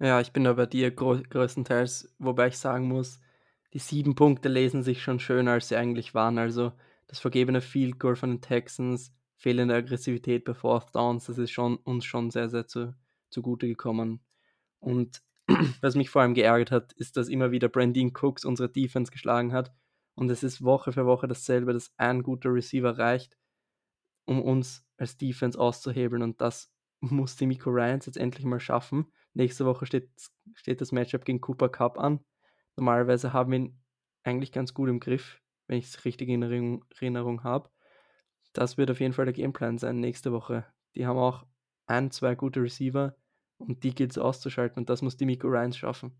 Ja, ich bin da bei dir größtenteils, wobei ich sagen muss, die sieben Punkte lesen sich schon schöner, als sie eigentlich waren. Also das vergebene Field Goal von den Texans, fehlende Aggressivität bei Fourth Downs, das ist schon, uns schon sehr, sehr zu, zugute gekommen. Und <clears throat> was mich vor allem geärgert hat, ist, dass immer wieder Brandine Cooks unsere Defense geschlagen hat. Und es ist Woche für Woche dasselbe, dass ein guter Receiver reicht, um uns als Defense auszuhebeln. Und das muss die Miko Ryans jetzt endlich mal schaffen. Nächste Woche steht, steht das Matchup gegen Cooper Cup an. Normalerweise haben wir ihn eigentlich ganz gut im Griff wenn ich es richtig in Erinnerung, habe. Das wird auf jeden Fall der Gameplan sein nächste Woche. Die haben auch ein, zwei gute Receiver und die gilt es auszuschalten und das muss die Miko Ryans schaffen.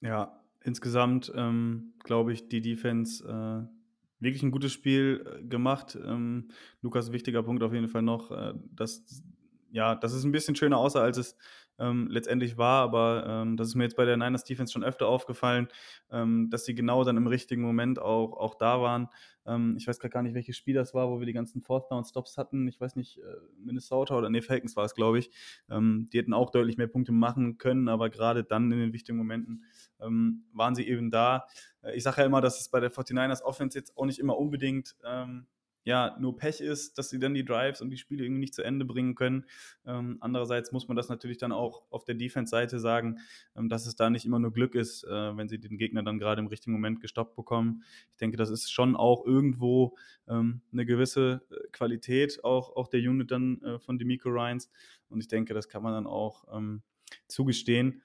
Ja, insgesamt ähm, glaube ich, die Defense äh, wirklich ein gutes Spiel äh, gemacht. Ähm, Lukas, wichtiger Punkt auf jeden Fall noch, äh, dass, ja, dass es ein bisschen schöner aussah, als es ähm, letztendlich war. Aber ähm, das ist mir jetzt bei der Niners Defense schon öfter aufgefallen, ähm, dass sie genau dann im richtigen Moment auch, auch da waren. Ähm, ich weiß gerade gar nicht, welches Spiel das war, wo wir die ganzen Fourth Down Stops hatten. Ich weiß nicht, äh, Minnesota oder nee, Falcons war es, glaube ich. Ähm, die hätten auch deutlich mehr Punkte machen können, aber gerade dann in den wichtigen Momenten ähm, waren sie eben da. Äh, ich sage ja immer, dass es bei der 49ers Offense jetzt auch nicht immer unbedingt ja, nur Pech ist, dass sie dann die Drives und die Spiele irgendwie nicht zu Ende bringen können. Ähm, andererseits muss man das natürlich dann auch auf der Defense-Seite sagen, ähm, dass es da nicht immer nur Glück ist, äh, wenn sie den Gegner dann gerade im richtigen Moment gestoppt bekommen. Ich denke, das ist schon auch irgendwo ähm, eine gewisse äh, Qualität, auch, auch der Unit dann äh, von Demico Ryans. Und ich denke, das kann man dann auch ähm, zugestehen.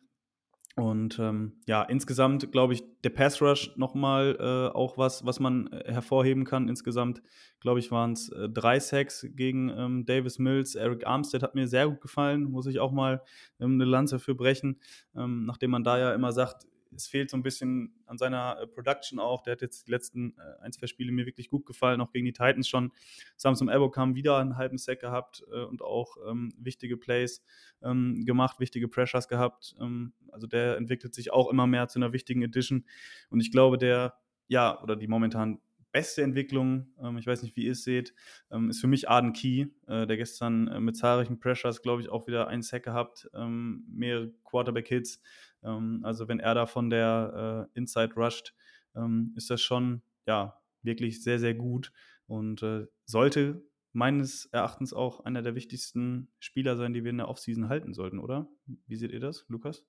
Und ähm, ja, insgesamt glaube ich, der Pass Rush nochmal äh, auch was, was man äh, hervorheben kann. Insgesamt, glaube ich, waren es äh, drei Sacks gegen ähm, Davis Mills. Eric Armstead hat mir sehr gut gefallen, muss ich auch mal ähm, eine Lanze für brechen. Ähm, nachdem man da ja immer sagt, es fehlt so ein bisschen an seiner äh, Production auch. Der hat jetzt die letzten äh, ein, zwei Spiele mir wirklich gut gefallen, auch gegen die Titans schon. Samsung Ebo kam wieder einen halben Sack gehabt äh, und auch ähm, wichtige Plays ähm, gemacht, wichtige Pressures gehabt. Ähm, also der entwickelt sich auch immer mehr zu einer wichtigen Edition. Und ich glaube, der, ja, oder die momentan beste Entwicklung, ähm, ich weiß nicht, wie ihr es seht, ähm, ist für mich Arden Key, äh, der gestern äh, mit zahlreichen Pressures, glaube ich, auch wieder einen Sack gehabt, ähm, mehrere Quarterback-Hits. Ähm, also wenn er da von der äh, Inside rusht, ähm, ist das schon ja wirklich sehr, sehr gut und äh, sollte meines Erachtens auch einer der wichtigsten Spieler sein, die wir in der Offseason halten sollten, oder? Wie seht ihr das, Lukas?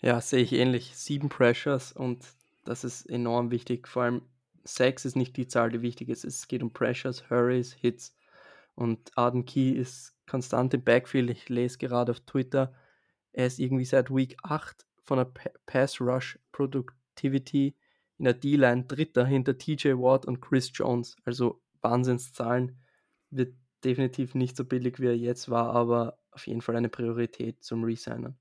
Ja, sehe ich ähnlich. Sieben Pressures und das ist enorm wichtig. Vor allem Sex ist nicht die Zahl, die wichtig ist. Es geht um Pressures, Hurries, Hits. Und Arden Key ist konstant im Backfield. Ich lese gerade auf Twitter, er ist irgendwie seit Week 8 von der Pass Rush Productivity in der D-Line Dritter hinter TJ Watt und Chris Jones. Also Wahnsinnszahlen. Wird definitiv nicht so billig, wie er jetzt war, aber auf jeden Fall eine Priorität zum Resignen.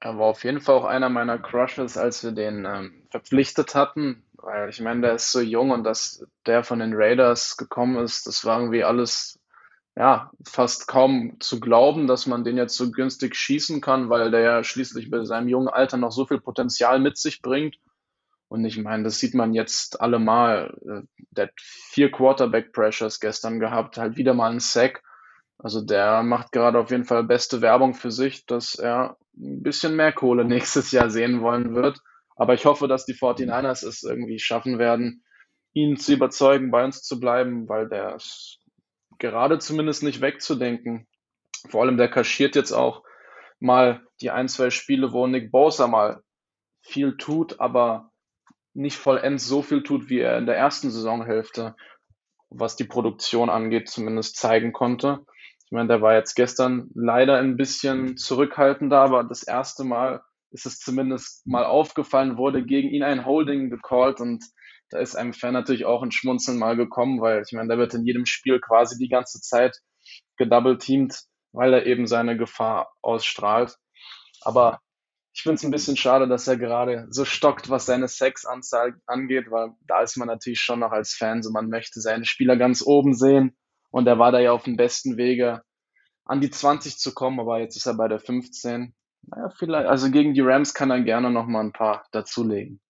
Er war auf jeden Fall auch einer meiner Crushes, als wir den ähm, verpflichtet hatten, weil ich meine, der ist so jung und dass der von den Raiders gekommen ist, das war irgendwie alles ja, fast kaum zu glauben, dass man den jetzt so günstig schießen kann, weil der ja schließlich bei seinem jungen Alter noch so viel Potenzial mit sich bringt. Und ich meine, das sieht man jetzt allemal. Äh, der hat vier Quarterback-Pressures gestern gehabt, halt wieder mal einen Sack. Also der macht gerade auf jeden Fall beste Werbung für sich, dass er ein bisschen mehr Kohle <laughs> nächstes Jahr sehen wollen wird. Aber ich hoffe, dass die 49ers es irgendwie schaffen werden, ihn zu überzeugen, bei uns zu bleiben, weil der ist gerade zumindest nicht wegzudenken. Vor allem der kaschiert jetzt auch mal die ein, zwei Spiele, wo Nick Bosa mal viel tut, aber nicht vollends so viel tut, wie er in der ersten Saisonhälfte, was die Produktion angeht, zumindest zeigen konnte. Ich meine, der war jetzt gestern leider ein bisschen zurückhaltender, aber das erste Mal ist es zumindest mal aufgefallen, wurde gegen ihn ein Holding gecallt und da ist einem Fan natürlich auch ein Schmunzeln mal gekommen, weil ich meine, da wird in jedem Spiel quasi die ganze Zeit gedouble-teamt, weil er eben seine Gefahr ausstrahlt. Aber ich finde es ein bisschen schade, dass er gerade so stockt, was seine Sexanzahl angeht, weil da ist man natürlich schon noch als Fan so, man möchte seine Spieler ganz oben sehen und er war da ja auf dem besten Wege, an die 20 zu kommen, aber jetzt ist er bei der 15. Naja, vielleicht, also gegen die Rams kann er gerne noch mal ein paar dazulegen.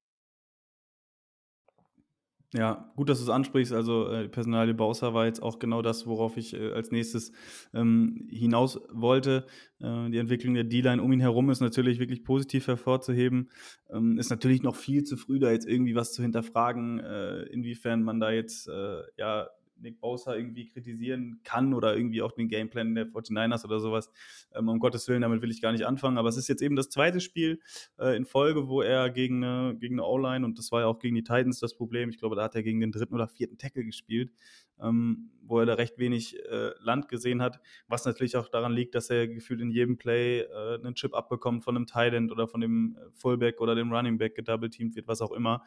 Ja, gut, dass du es ansprichst. Also äh, Personalie Bauser war jetzt auch genau das, worauf ich äh, als nächstes ähm, hinaus wollte. Äh, die Entwicklung der D-Line um ihn herum ist natürlich wirklich positiv hervorzuheben. Ähm, ist natürlich noch viel zu früh, da jetzt irgendwie was zu hinterfragen, äh, inwiefern man da jetzt äh, ja Nick Bosa irgendwie kritisieren kann oder irgendwie auch den Gameplan der 49ers oder sowas. Ähm, um Gottes Willen, damit will ich gar nicht anfangen. Aber es ist jetzt eben das zweite Spiel äh, in Folge, wo er gegen eine, gegen eine O-Line und das war ja auch gegen die Titans das Problem. Ich glaube, da hat er gegen den dritten oder vierten Tackle gespielt, ähm, wo er da recht wenig äh, Land gesehen hat. Was natürlich auch daran liegt, dass er gefühlt in jedem Play äh, einen Chip abbekommt von einem Tight End oder von dem äh, Fullback oder dem Running Back gedouble-teamt wird, was auch immer.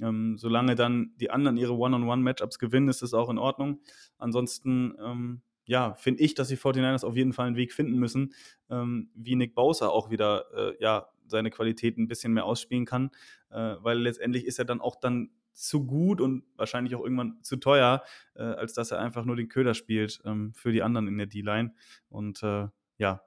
Ähm, solange dann die anderen ihre One-on-One-Matchups gewinnen, ist das auch in Ordnung. Ansonsten, ähm, ja, finde ich, dass die 49ers auf jeden Fall einen Weg finden müssen, ähm, wie Nick Bowser auch wieder, äh, ja, seine Qualitäten ein bisschen mehr ausspielen kann, äh, weil letztendlich ist er dann auch dann zu gut und wahrscheinlich auch irgendwann zu teuer, äh, als dass er einfach nur den Köder spielt ähm, für die anderen in der D-Line. Und äh, ja,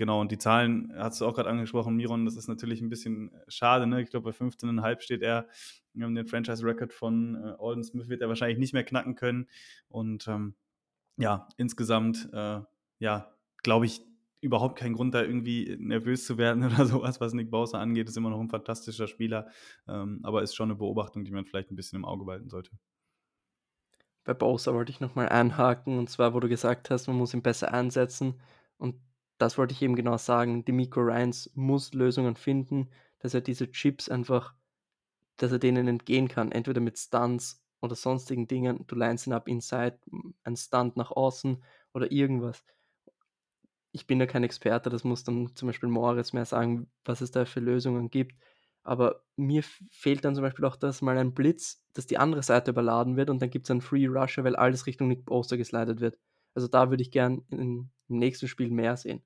Genau, und die Zahlen hast du auch gerade angesprochen, Miron, das ist natürlich ein bisschen äh, schade. Ne? Ich glaube, bei 15,5 steht er. Ähm, den Franchise-Record von äh, Alden Smith wird er wahrscheinlich nicht mehr knacken können. Und ähm, ja, insgesamt, äh, ja, glaube ich, überhaupt keinen Grund, da irgendwie nervös zu werden <laughs> oder sowas, was Nick Bowser angeht. Ist immer noch ein fantastischer Spieler, ähm, aber ist schon eine Beobachtung, die man vielleicht ein bisschen im Auge behalten sollte.
Bei Bowser wollte ich nochmal einhaken, und zwar, wo du gesagt hast, man muss ihn besser einsetzen. Und das wollte ich eben genau sagen. Die Miko Ryans muss Lösungen finden, dass er diese Chips einfach, dass er denen entgehen kann. Entweder mit Stunts oder sonstigen Dingen. Du lines ihn ab inside, ein Stunt nach außen oder irgendwas ich bin ja kein Experte, das muss dann zum Beispiel Moritz mehr sagen, was es da für Lösungen gibt. Aber mir fehlt dann zum Beispiel auch, dass mal ein Blitz, dass die andere Seite überladen wird und dann gibt es einen Free Rusher, weil alles Richtung Nick Poster geslidet wird. Also da würde ich gern im nächsten Spiel mehr sehen.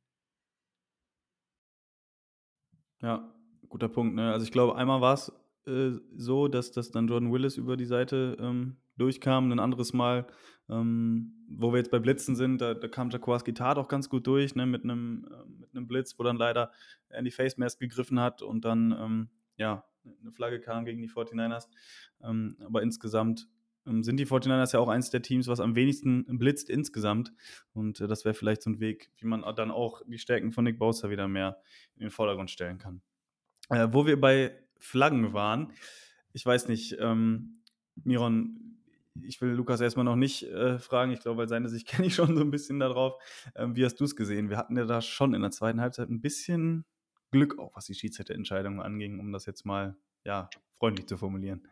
Ja, guter Punkt. Ne? Also ich glaube, einmal war es äh, so, dass, dass dann Jordan Willis über die Seite ähm, durchkam. Ein anderes Mal, ähm, wo wir jetzt bei Blitzen sind, da, da kam Jakuaski Tat auch ganz gut durch, ne, mit einem äh, mit einem Blitz, wo dann leider Andy Face Mask gegriffen hat und dann, ähm, ja, eine Flagge kam gegen die 49ers. Ähm, aber insgesamt ähm, sind die 49ers ja auch eins der Teams, was am wenigsten blitzt insgesamt. Und äh, das wäre vielleicht so ein Weg, wie man dann auch die Stärken von Nick Bosa wieder mehr in den Vordergrund stellen kann. Äh, wo wir bei Flaggen waren, ich weiß nicht, ähm, Miron, ich will Lukas erstmal noch nicht äh, fragen, ich glaube, weil seine Sicht <laughs> kenne ich schon so ein bisschen darauf. Ähm, wie hast du es gesehen? Wir hatten ja da schon in der zweiten Halbzeit ein bisschen Glück, auch was die Schiedsrichterentscheidung anging, um das jetzt mal ja, freundlich zu formulieren.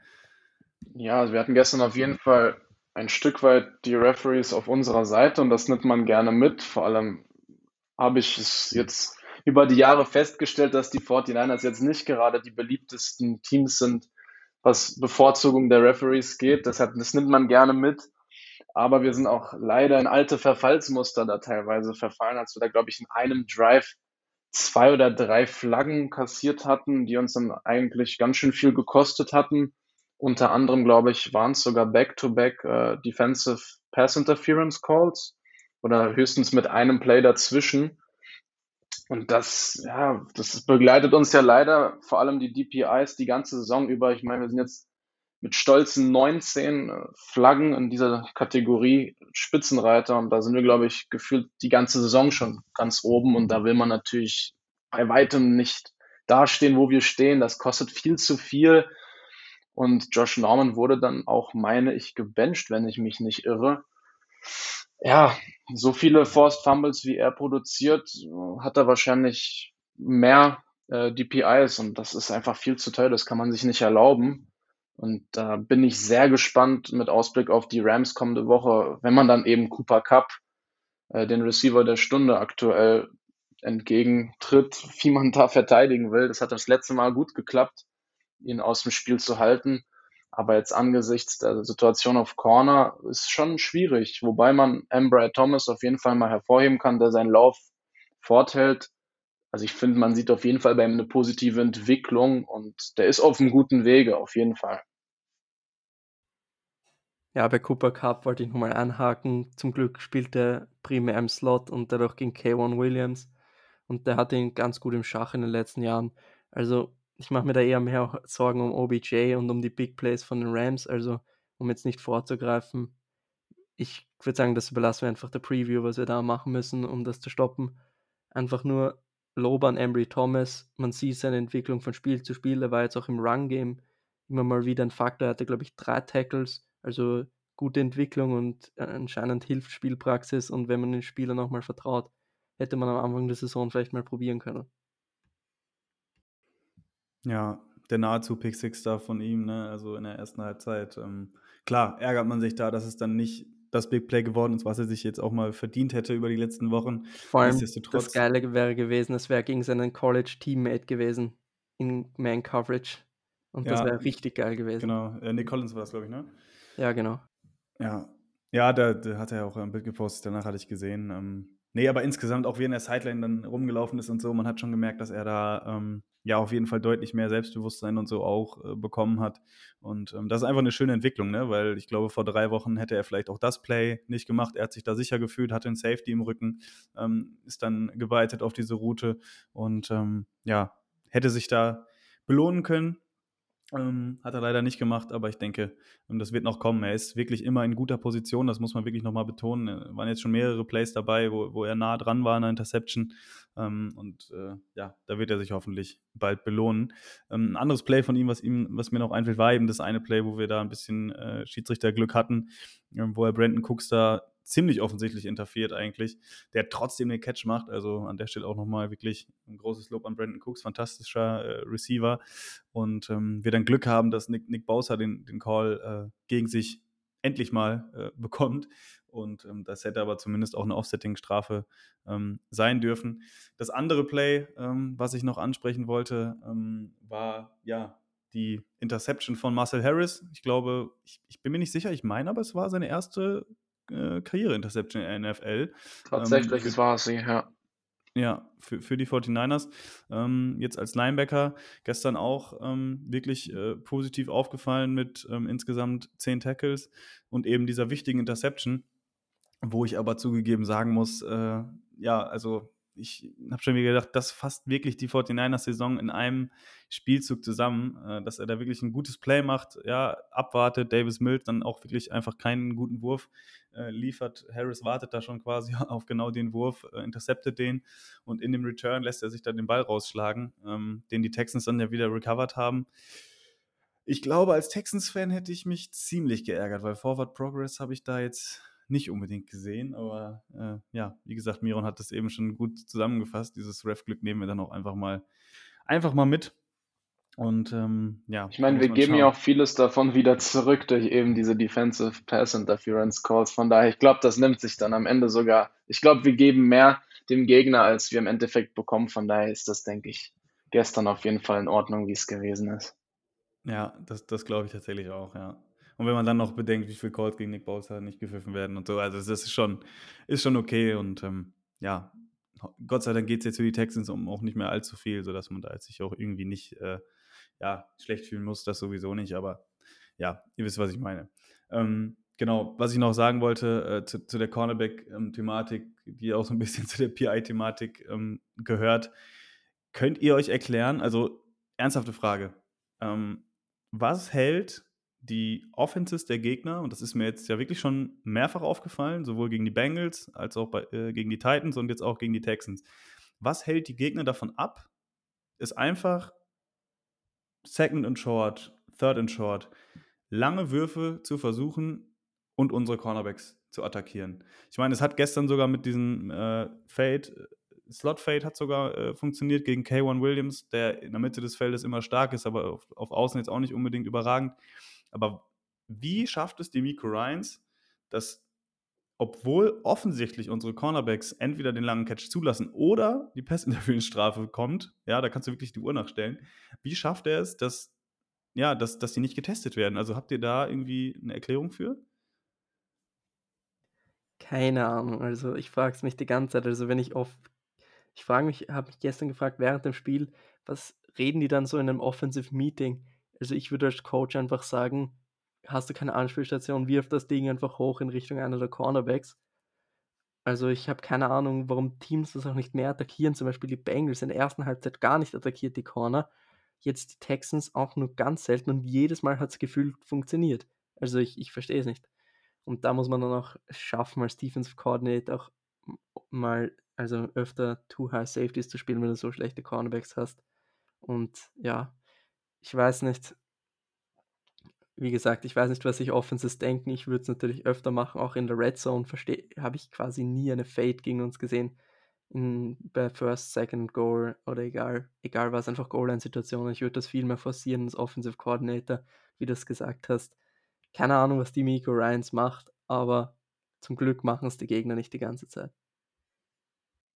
Ja, also wir hatten gestern auf jeden Fall ein Stück weit die Referees auf unserer Seite und das nimmt man gerne mit. Vor allem habe ich es jetzt über die Jahre festgestellt, dass die 49ers jetzt nicht gerade die beliebtesten Teams sind was Bevorzugung der Referees geht. Deshalb, das nimmt man gerne mit. Aber wir sind auch leider in alte Verfallsmuster da teilweise verfallen, als wir da, glaube ich, in einem Drive zwei oder drei Flaggen kassiert hatten, die uns dann eigentlich ganz schön viel gekostet hatten. Unter anderem, glaube ich, waren es sogar Back-to-Back -back, äh, Defensive Pass Interference Calls oder höchstens mit einem Play dazwischen. Und das, ja, das begleitet uns ja leider, vor allem die DPIs, die ganze Saison über. Ich meine, wir sind jetzt mit stolzen 19 äh, Flaggen in dieser Kategorie Spitzenreiter und da sind wir, glaube ich, gefühlt die ganze Saison schon ganz oben und da will man natürlich bei weitem nicht dastehen, wo wir stehen. Das kostet viel zu viel und Josh Norman wurde dann auch, meine ich, gebencht, wenn ich mich nicht irre ja, so viele Forced Fumbles, wie er produziert, hat er wahrscheinlich mehr äh, DPIs und das ist einfach viel zu teuer, das kann man sich nicht erlauben. Und da bin ich sehr gespannt mit Ausblick auf die Rams kommende Woche, wenn man dann eben Cooper Cup, äh, den Receiver der Stunde aktuell entgegentritt, wie man da verteidigen will. Das hat das letzte Mal gut geklappt, ihn aus dem Spiel zu halten. Aber jetzt angesichts der Situation auf Corner ist schon schwierig, wobei man Embry Thomas auf jeden Fall mal hervorheben kann, der seinen Lauf forthält. Also ich finde, man sieht auf jeden Fall bei ihm eine positive Entwicklung und der ist auf einem guten Wege, auf jeden Fall.
Ja, bei Cooper Cup wollte ich nochmal anhaken. Zum Glück spielt er primär im Slot und dadurch gegen K1 Williams. Und der hatte ihn ganz gut im Schach in den letzten Jahren. Also ich mache mir da eher mehr Sorgen um OBJ und um die Big Plays von den Rams, also um jetzt nicht vorzugreifen. Ich würde sagen, das überlassen wir einfach der Preview, was wir da machen müssen, um das zu stoppen. Einfach nur Lob an Embry Thomas. Man sieht seine Entwicklung von Spiel zu Spiel. Er war jetzt auch im Run-Game immer mal wieder ein Faktor. Er hatte, glaube ich, drei Tackles, also gute Entwicklung und anscheinend hilft Spielpraxis. Und wenn man den Spieler nochmal vertraut, hätte man am Anfang der Saison vielleicht mal probieren können.
Ja, der nahezu Pick Six da von ihm, ne? also in der ersten Halbzeit. Ähm, klar, ärgert man sich da, dass es dann nicht das Big Play geworden ist, was er sich jetzt auch mal verdient hätte über die letzten Wochen.
Vor allem das Geile wäre gewesen, es wäre gegen seinen College-Teammate gewesen in Man-Coverage. Und das wäre richtig geil gewesen.
Genau, äh, Nick Collins war das, glaube ich, ne?
Ja, genau.
Ja, ja da, da hat er ja auch ein Bild gepostet, danach hatte ich gesehen. Ähm, nee, aber insgesamt, auch wie in der Sideline dann rumgelaufen ist und so, man hat schon gemerkt, dass er da ähm, ja auf jeden Fall deutlich mehr Selbstbewusstsein und so auch äh, bekommen hat. Und ähm, das ist einfach eine schöne Entwicklung, ne? weil ich glaube, vor drei Wochen hätte er vielleicht auch das Play nicht gemacht. Er hat sich da sicher gefühlt, hatte einen Safety im Rücken, ähm, ist dann geweitet auf diese Route und ähm, ja, hätte sich da belohnen können. Ähm, hat er leider nicht gemacht, aber ich denke, ähm, das wird noch kommen. Er ist wirklich immer in guter Position, das muss man wirklich nochmal betonen. Es äh, waren jetzt schon mehrere Plays dabei, wo, wo er nah dran war an der Interception. Ähm, und äh, ja, da wird er sich hoffentlich bald belohnen. Ähm, ein anderes Play von ihm, was ihm, was mir noch einfällt, war eben das eine Play, wo wir da ein bisschen äh, Schiedsrichterglück hatten, äh, wo er Brandon Cooks da ziemlich offensichtlich interferiert eigentlich, der trotzdem den Catch macht. Also an der Stelle auch nochmal wirklich ein großes Lob an Brandon Cooks, fantastischer äh, Receiver. Und ähm, wir dann Glück haben, dass Nick, Nick Bowser den, den Call äh, gegen sich endlich mal äh, <laughs> bekommt. Und ähm, das hätte aber zumindest auch eine Offsetting-Strafe ähm, sein dürfen. Das andere Play, ähm, was ich noch ansprechen wollte, ähm, war ja die Interception von Marcel Harris. Ich glaube, ich, ich, bin mir nicht sicher, ich meine aber, es war seine erste äh, Karriere-Interception in der NFL.
Tatsächlich, ähm, war sie, ja.
Ja, für, für die 49ers. Ähm, jetzt als Linebacker gestern auch ähm, wirklich äh, positiv aufgefallen mit ähm, insgesamt zehn Tackles und eben dieser wichtigen Interception, wo ich aber zugegeben sagen muss, äh, ja, also ich habe schon wieder gedacht, das fasst wirklich die 49ers-Saison in einem Spielzug zusammen, äh, dass er da wirklich ein gutes Play macht, ja, abwartet, Davis Mills dann auch wirklich einfach keinen guten Wurf äh, liefert. Harris wartet da schon quasi <laughs> auf genau den Wurf, äh, interceptet den und in dem Return lässt er sich dann den Ball rausschlagen, ähm, den die Texans dann ja wieder recovered haben. Ich glaube, als Texans-Fan hätte ich mich ziemlich geärgert, weil Forward Progress habe ich da jetzt nicht unbedingt gesehen, aber äh, ja, wie gesagt, Miron hat das eben schon gut zusammengefasst. Dieses Ref-Glück nehmen wir dann auch einfach mal, einfach mal mit. Und ähm, ja.
Ich meine, wir geben ja auch vieles davon wieder zurück durch eben diese Defensive Pass Interference Calls. Von daher, ich glaube, das nimmt sich dann am Ende sogar. Ich glaube, wir geben mehr dem Gegner, als wir im Endeffekt bekommen. Von daher ist das, denke ich, gestern auf jeden Fall in Ordnung, wie es gewesen ist.
Ja, das, das glaube ich tatsächlich auch, ja. Und wenn man dann noch bedenkt, wie viele Calls gegen Nick Bosa nicht gepfiffen werden und so, also das ist schon, ist schon okay und ähm, ja, Gott sei Dank geht es jetzt für die Texans um auch nicht mehr allzu viel, sodass man da jetzt sich auch irgendwie nicht äh, ja, schlecht fühlen muss, das sowieso nicht, aber ja, ihr wisst, was ich meine. Ähm, genau, was ich noch sagen wollte äh, zu, zu, der Cornerback-Thematik, die auch so ein bisschen <laughs> zu der PI-Thematik ähm, gehört. Könnt ihr euch erklären, also ernsthafte Frage, ähm, was hält die Offenses der Gegner, und das ist mir jetzt ja wirklich schon mehrfach aufgefallen, sowohl gegen die Bengals als auch bei, äh, gegen die Titans und jetzt auch gegen die Texans. Was hält die Gegner davon ab, ist einfach Second and Short, Third and Short, lange Würfe zu versuchen und unsere Cornerbacks zu attackieren. Ich meine, es hat gestern sogar mit diesem äh, Fade, Slot Fade hat sogar äh, funktioniert gegen K1 Williams, der in der Mitte des Feldes immer stark ist, aber auf, auf Außen jetzt auch nicht unbedingt überragend. Aber wie schafft es die Miko Ryans, dass, obwohl offensichtlich unsere Cornerbacks entweder den langen Catch zulassen oder die Passinterference-Strafe kommt, ja, da kannst du wirklich die Uhr nachstellen, wie schafft er es, dass, ja, dass, dass die nicht getestet werden? Also habt ihr da irgendwie eine Erklärung für?
Keine Ahnung, also ich frage es mich die ganze Zeit. Also wenn ich oft, ich frage mich, habe mich gestern gefragt während dem Spiel, was reden die dann so in einem Offensive Meeting? Also ich würde als Coach einfach sagen, hast du keine Anspielstation, wirf das Ding einfach hoch in Richtung einer der Cornerbacks. Also ich habe keine Ahnung, warum Teams das auch nicht mehr attackieren. Zum Beispiel die Bengals in der ersten Halbzeit gar nicht attackiert, die Corner. Jetzt die Texans auch nur ganz selten und jedes Mal hat es gefühlt funktioniert. Also ich, ich verstehe es nicht. Und da muss man dann auch schaffen, als Defensive Coordinator auch mal, also öfter Too High Safeties zu spielen, wenn du so schlechte Cornerbacks hast. Und ja, ich weiß nicht. Wie gesagt, ich weiß nicht, was sich Offenses denken. Ich würde es natürlich öfter machen, auch in der Red Zone habe ich quasi nie eine Fade gegen uns gesehen. In, bei First, Second Goal oder egal, egal was, einfach Goal-Line-Situationen. Ich würde das viel mehr forcieren als Offensive Coordinator, wie du es gesagt hast. Keine Ahnung, was die Miko Ryans macht, aber zum Glück machen es die Gegner nicht die ganze Zeit.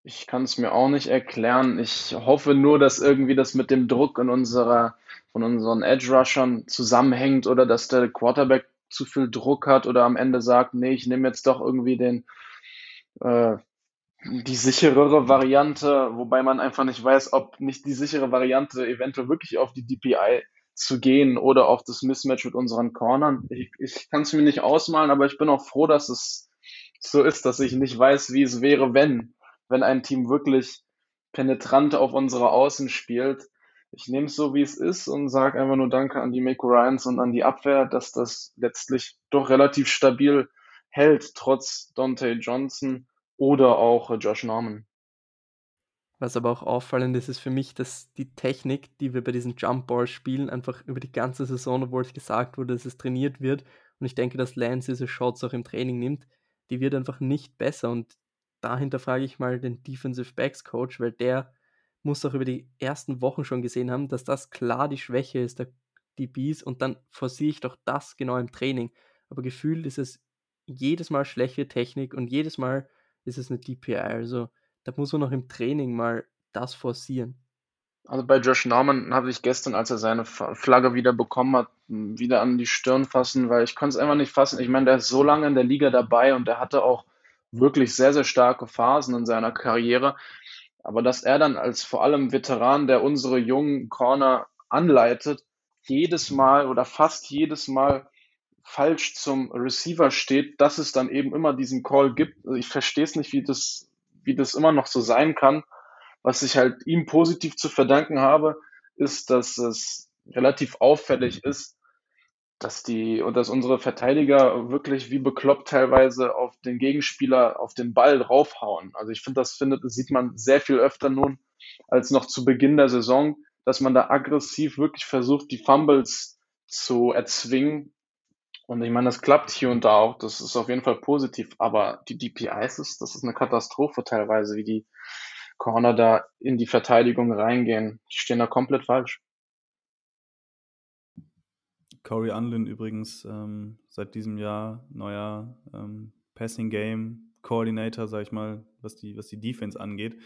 Ich kann es mir auch nicht erklären. Ich hoffe nur, dass irgendwie das mit dem Druck in unserer, von unseren Edge-Rushern zusammenhängt oder dass der Quarterback zu viel Druck hat oder am Ende sagt, nee, ich nehme jetzt doch irgendwie den, äh, die sicherere Variante, wobei man einfach nicht weiß, ob nicht die sichere Variante eventuell wirklich auf die DPI zu gehen oder auf das Mismatch mit unseren Cornern. Ich, ich kann es mir nicht ausmalen, aber ich bin auch froh, dass es so ist, dass ich nicht weiß, wie es wäre, wenn wenn ein Team wirklich penetrant auf unsere Außen spielt. ich nehme es so, wie es ist und sage einfach nur Danke an die Mako Ryans und an die Abwehr, dass das letztlich doch relativ stabil hält, trotz Dante Johnson oder auch Josh Norman.
Was aber auch auffallend ist, ist für mich, dass die Technik, die wir bei diesen Jump Balls spielen, einfach über die ganze Saison, obwohl es gesagt wurde, dass es trainiert wird, und ich denke, dass Lance diese Shots auch im Training nimmt, die wird einfach nicht besser. Und dahinter frage ich mal den Defensive Backs Coach, weil der muss auch über die ersten Wochen schon gesehen haben, dass das klar die Schwäche ist der DBs und dann forciere ich doch das genau im Training. Aber gefühlt ist es jedes Mal schlechte Technik und jedes Mal ist es eine DPI. Also da muss man noch im Training mal das forcieren.
Also bei Josh Norman habe ich gestern, als er seine Flagge wieder bekommen hat, wieder an die Stirn fassen, weil ich konnte es einfach nicht fassen. Ich meine, der ist so lange in der Liga dabei und er hatte auch wirklich sehr, sehr starke Phasen in seiner Karriere. Aber dass er dann als vor allem Veteran, der unsere jungen Corner anleitet, jedes Mal oder fast jedes Mal falsch zum Receiver steht, dass es dann eben immer diesen Call gibt. Also ich verstehe es nicht, wie das, wie das immer noch so sein kann. Was ich halt ihm positiv zu verdanken habe, ist, dass es relativ auffällig ist, dass die und dass unsere Verteidiger wirklich wie bekloppt teilweise auf den Gegenspieler auf den Ball draufhauen. Also ich finde, das findet, sieht man sehr viel öfter nun als noch zu Beginn der Saison, dass man da aggressiv wirklich versucht, die Fumbles zu erzwingen. Und ich meine, das klappt hier und da auch, das ist auf jeden Fall positiv, aber die DPIs ist, das ist eine Katastrophe teilweise, wie die Corner da in die Verteidigung reingehen. Die stehen da komplett falsch.
Corey Unlin übrigens ähm, seit diesem Jahr neuer ähm, Passing Game Coordinator, sag ich mal, was die, was die Defense angeht.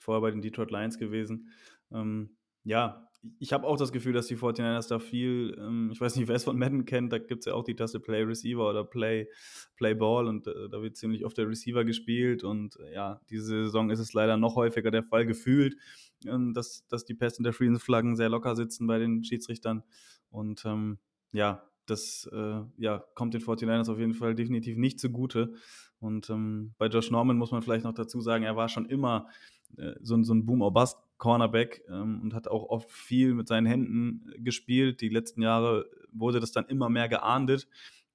Vorher bei den Detroit Lions gewesen. Ähm, ja, ich habe auch das Gefühl, dass die 49ers da viel, ähm, ich weiß nicht, wer es von Madden kennt, da gibt es ja auch die Taste Play Receiver oder Play, Play Ball und äh, da wird ziemlich oft der Receiver gespielt und äh, ja, diese Saison ist es leider noch häufiger der Fall gefühlt, ähm, dass, dass die Pest Interference Flaggen sehr locker sitzen bei den Schiedsrichtern und ähm, ja, das äh, ja, kommt den 49ers auf jeden Fall definitiv nicht zugute. Und ähm, bei Josh Norman muss man vielleicht noch dazu sagen, er war schon immer äh, so, so ein Boom-or-Bust-Cornerback ähm, und hat auch oft viel mit seinen Händen gespielt. Die letzten Jahre wurde das dann immer mehr geahndet.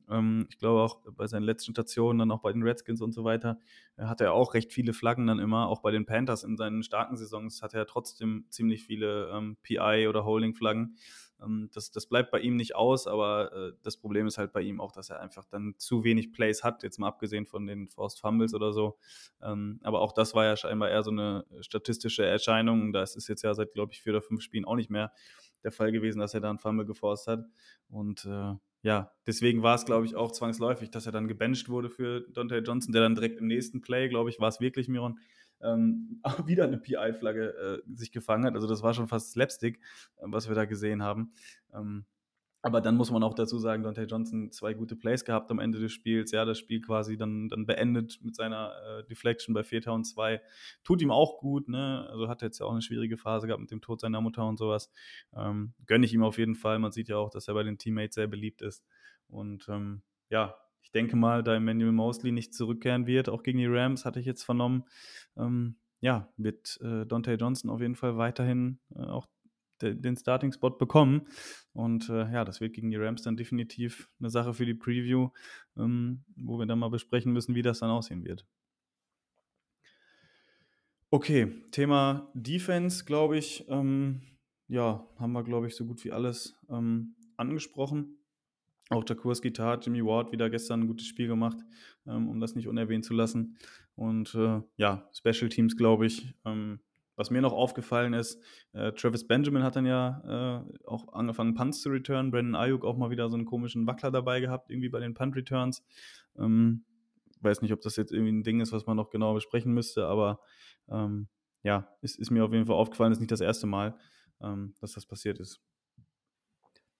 Ähm, ich glaube auch bei seinen letzten Stationen, dann auch bei den Redskins und so weiter, äh, hat er auch recht viele Flaggen dann immer. Auch bei den Panthers in seinen starken Saisons hat er trotzdem ziemlich viele ähm, PI- oder Holding-Flaggen. Ähm, das, das bleibt bei ihm nicht aus, aber äh, das Problem ist halt bei ihm auch, dass er einfach dann zu wenig Plays hat, jetzt mal abgesehen von den Forced Fumbles oder so. Ähm, aber auch das war ja scheinbar eher so eine statistische Erscheinung. Da ist jetzt ja seit, glaube ich, vier oder fünf Spielen auch nicht mehr der Fall gewesen, dass er da einen Fumble geforst hat. Und äh, ja, deswegen war es, glaube ich, auch zwangsläufig, dass er dann gebencht wurde für Dante Johnson, der dann direkt im nächsten Play, glaube ich, war es wirklich Miron, ähm, <laughs> wieder eine PI-Flagge äh, sich gefangen hat. Also das war schon fast Slapstick, äh, was wir da gesehen haben. Ähm, aber dann muss man auch dazu sagen, Dante Johnson zwei gute Plays gehabt am Ende des Spiels. Ja, das Spiel quasi dann, dann beendet mit seiner äh, Deflection bei und zwei. Tut ihm auch gut, ne? Also hat jetzt ja auch eine schwierige Phase gehabt mit dem Tod seiner Mutter und sowas. Ähm, gönne ich ihm auf jeden Fall. Man sieht ja auch, dass er bei den Teammates sehr beliebt ist. Und ähm, ja, ich denke mal, da Emmanuel Mosley nicht zurückkehren wird, auch gegen die Rams, hatte ich jetzt vernommen, ähm, ja, wird äh, Dante Johnson auf jeden Fall weiterhin äh, auch de den Starting-Spot bekommen. Und äh, ja, das wird gegen die Rams dann definitiv eine Sache für die Preview, ähm, wo wir dann mal besprechen müssen, wie das dann aussehen wird. Okay, Thema Defense, glaube ich, ähm, ja, haben wir, glaube ich, so gut wie alles ähm, angesprochen. Auch der Kurs Gitarre, Jimmy Ward wieder gestern ein gutes Spiel gemacht, ähm, um das nicht unerwähnt zu lassen. Und äh, ja, Special Teams, glaube ich. Ähm, was mir noch aufgefallen ist, äh, Travis Benjamin hat dann ja äh, auch angefangen, Punts zu returnen. Brandon Ayuk auch mal wieder so einen komischen Wackler dabei gehabt, irgendwie bei den Punt-Returns. Ähm, weiß nicht, ob das jetzt irgendwie ein Ding ist, was man noch genau besprechen müsste, aber ähm, ja, ist, ist, mir auf jeden Fall aufgefallen, ist nicht das erste Mal, ähm, dass das passiert ist.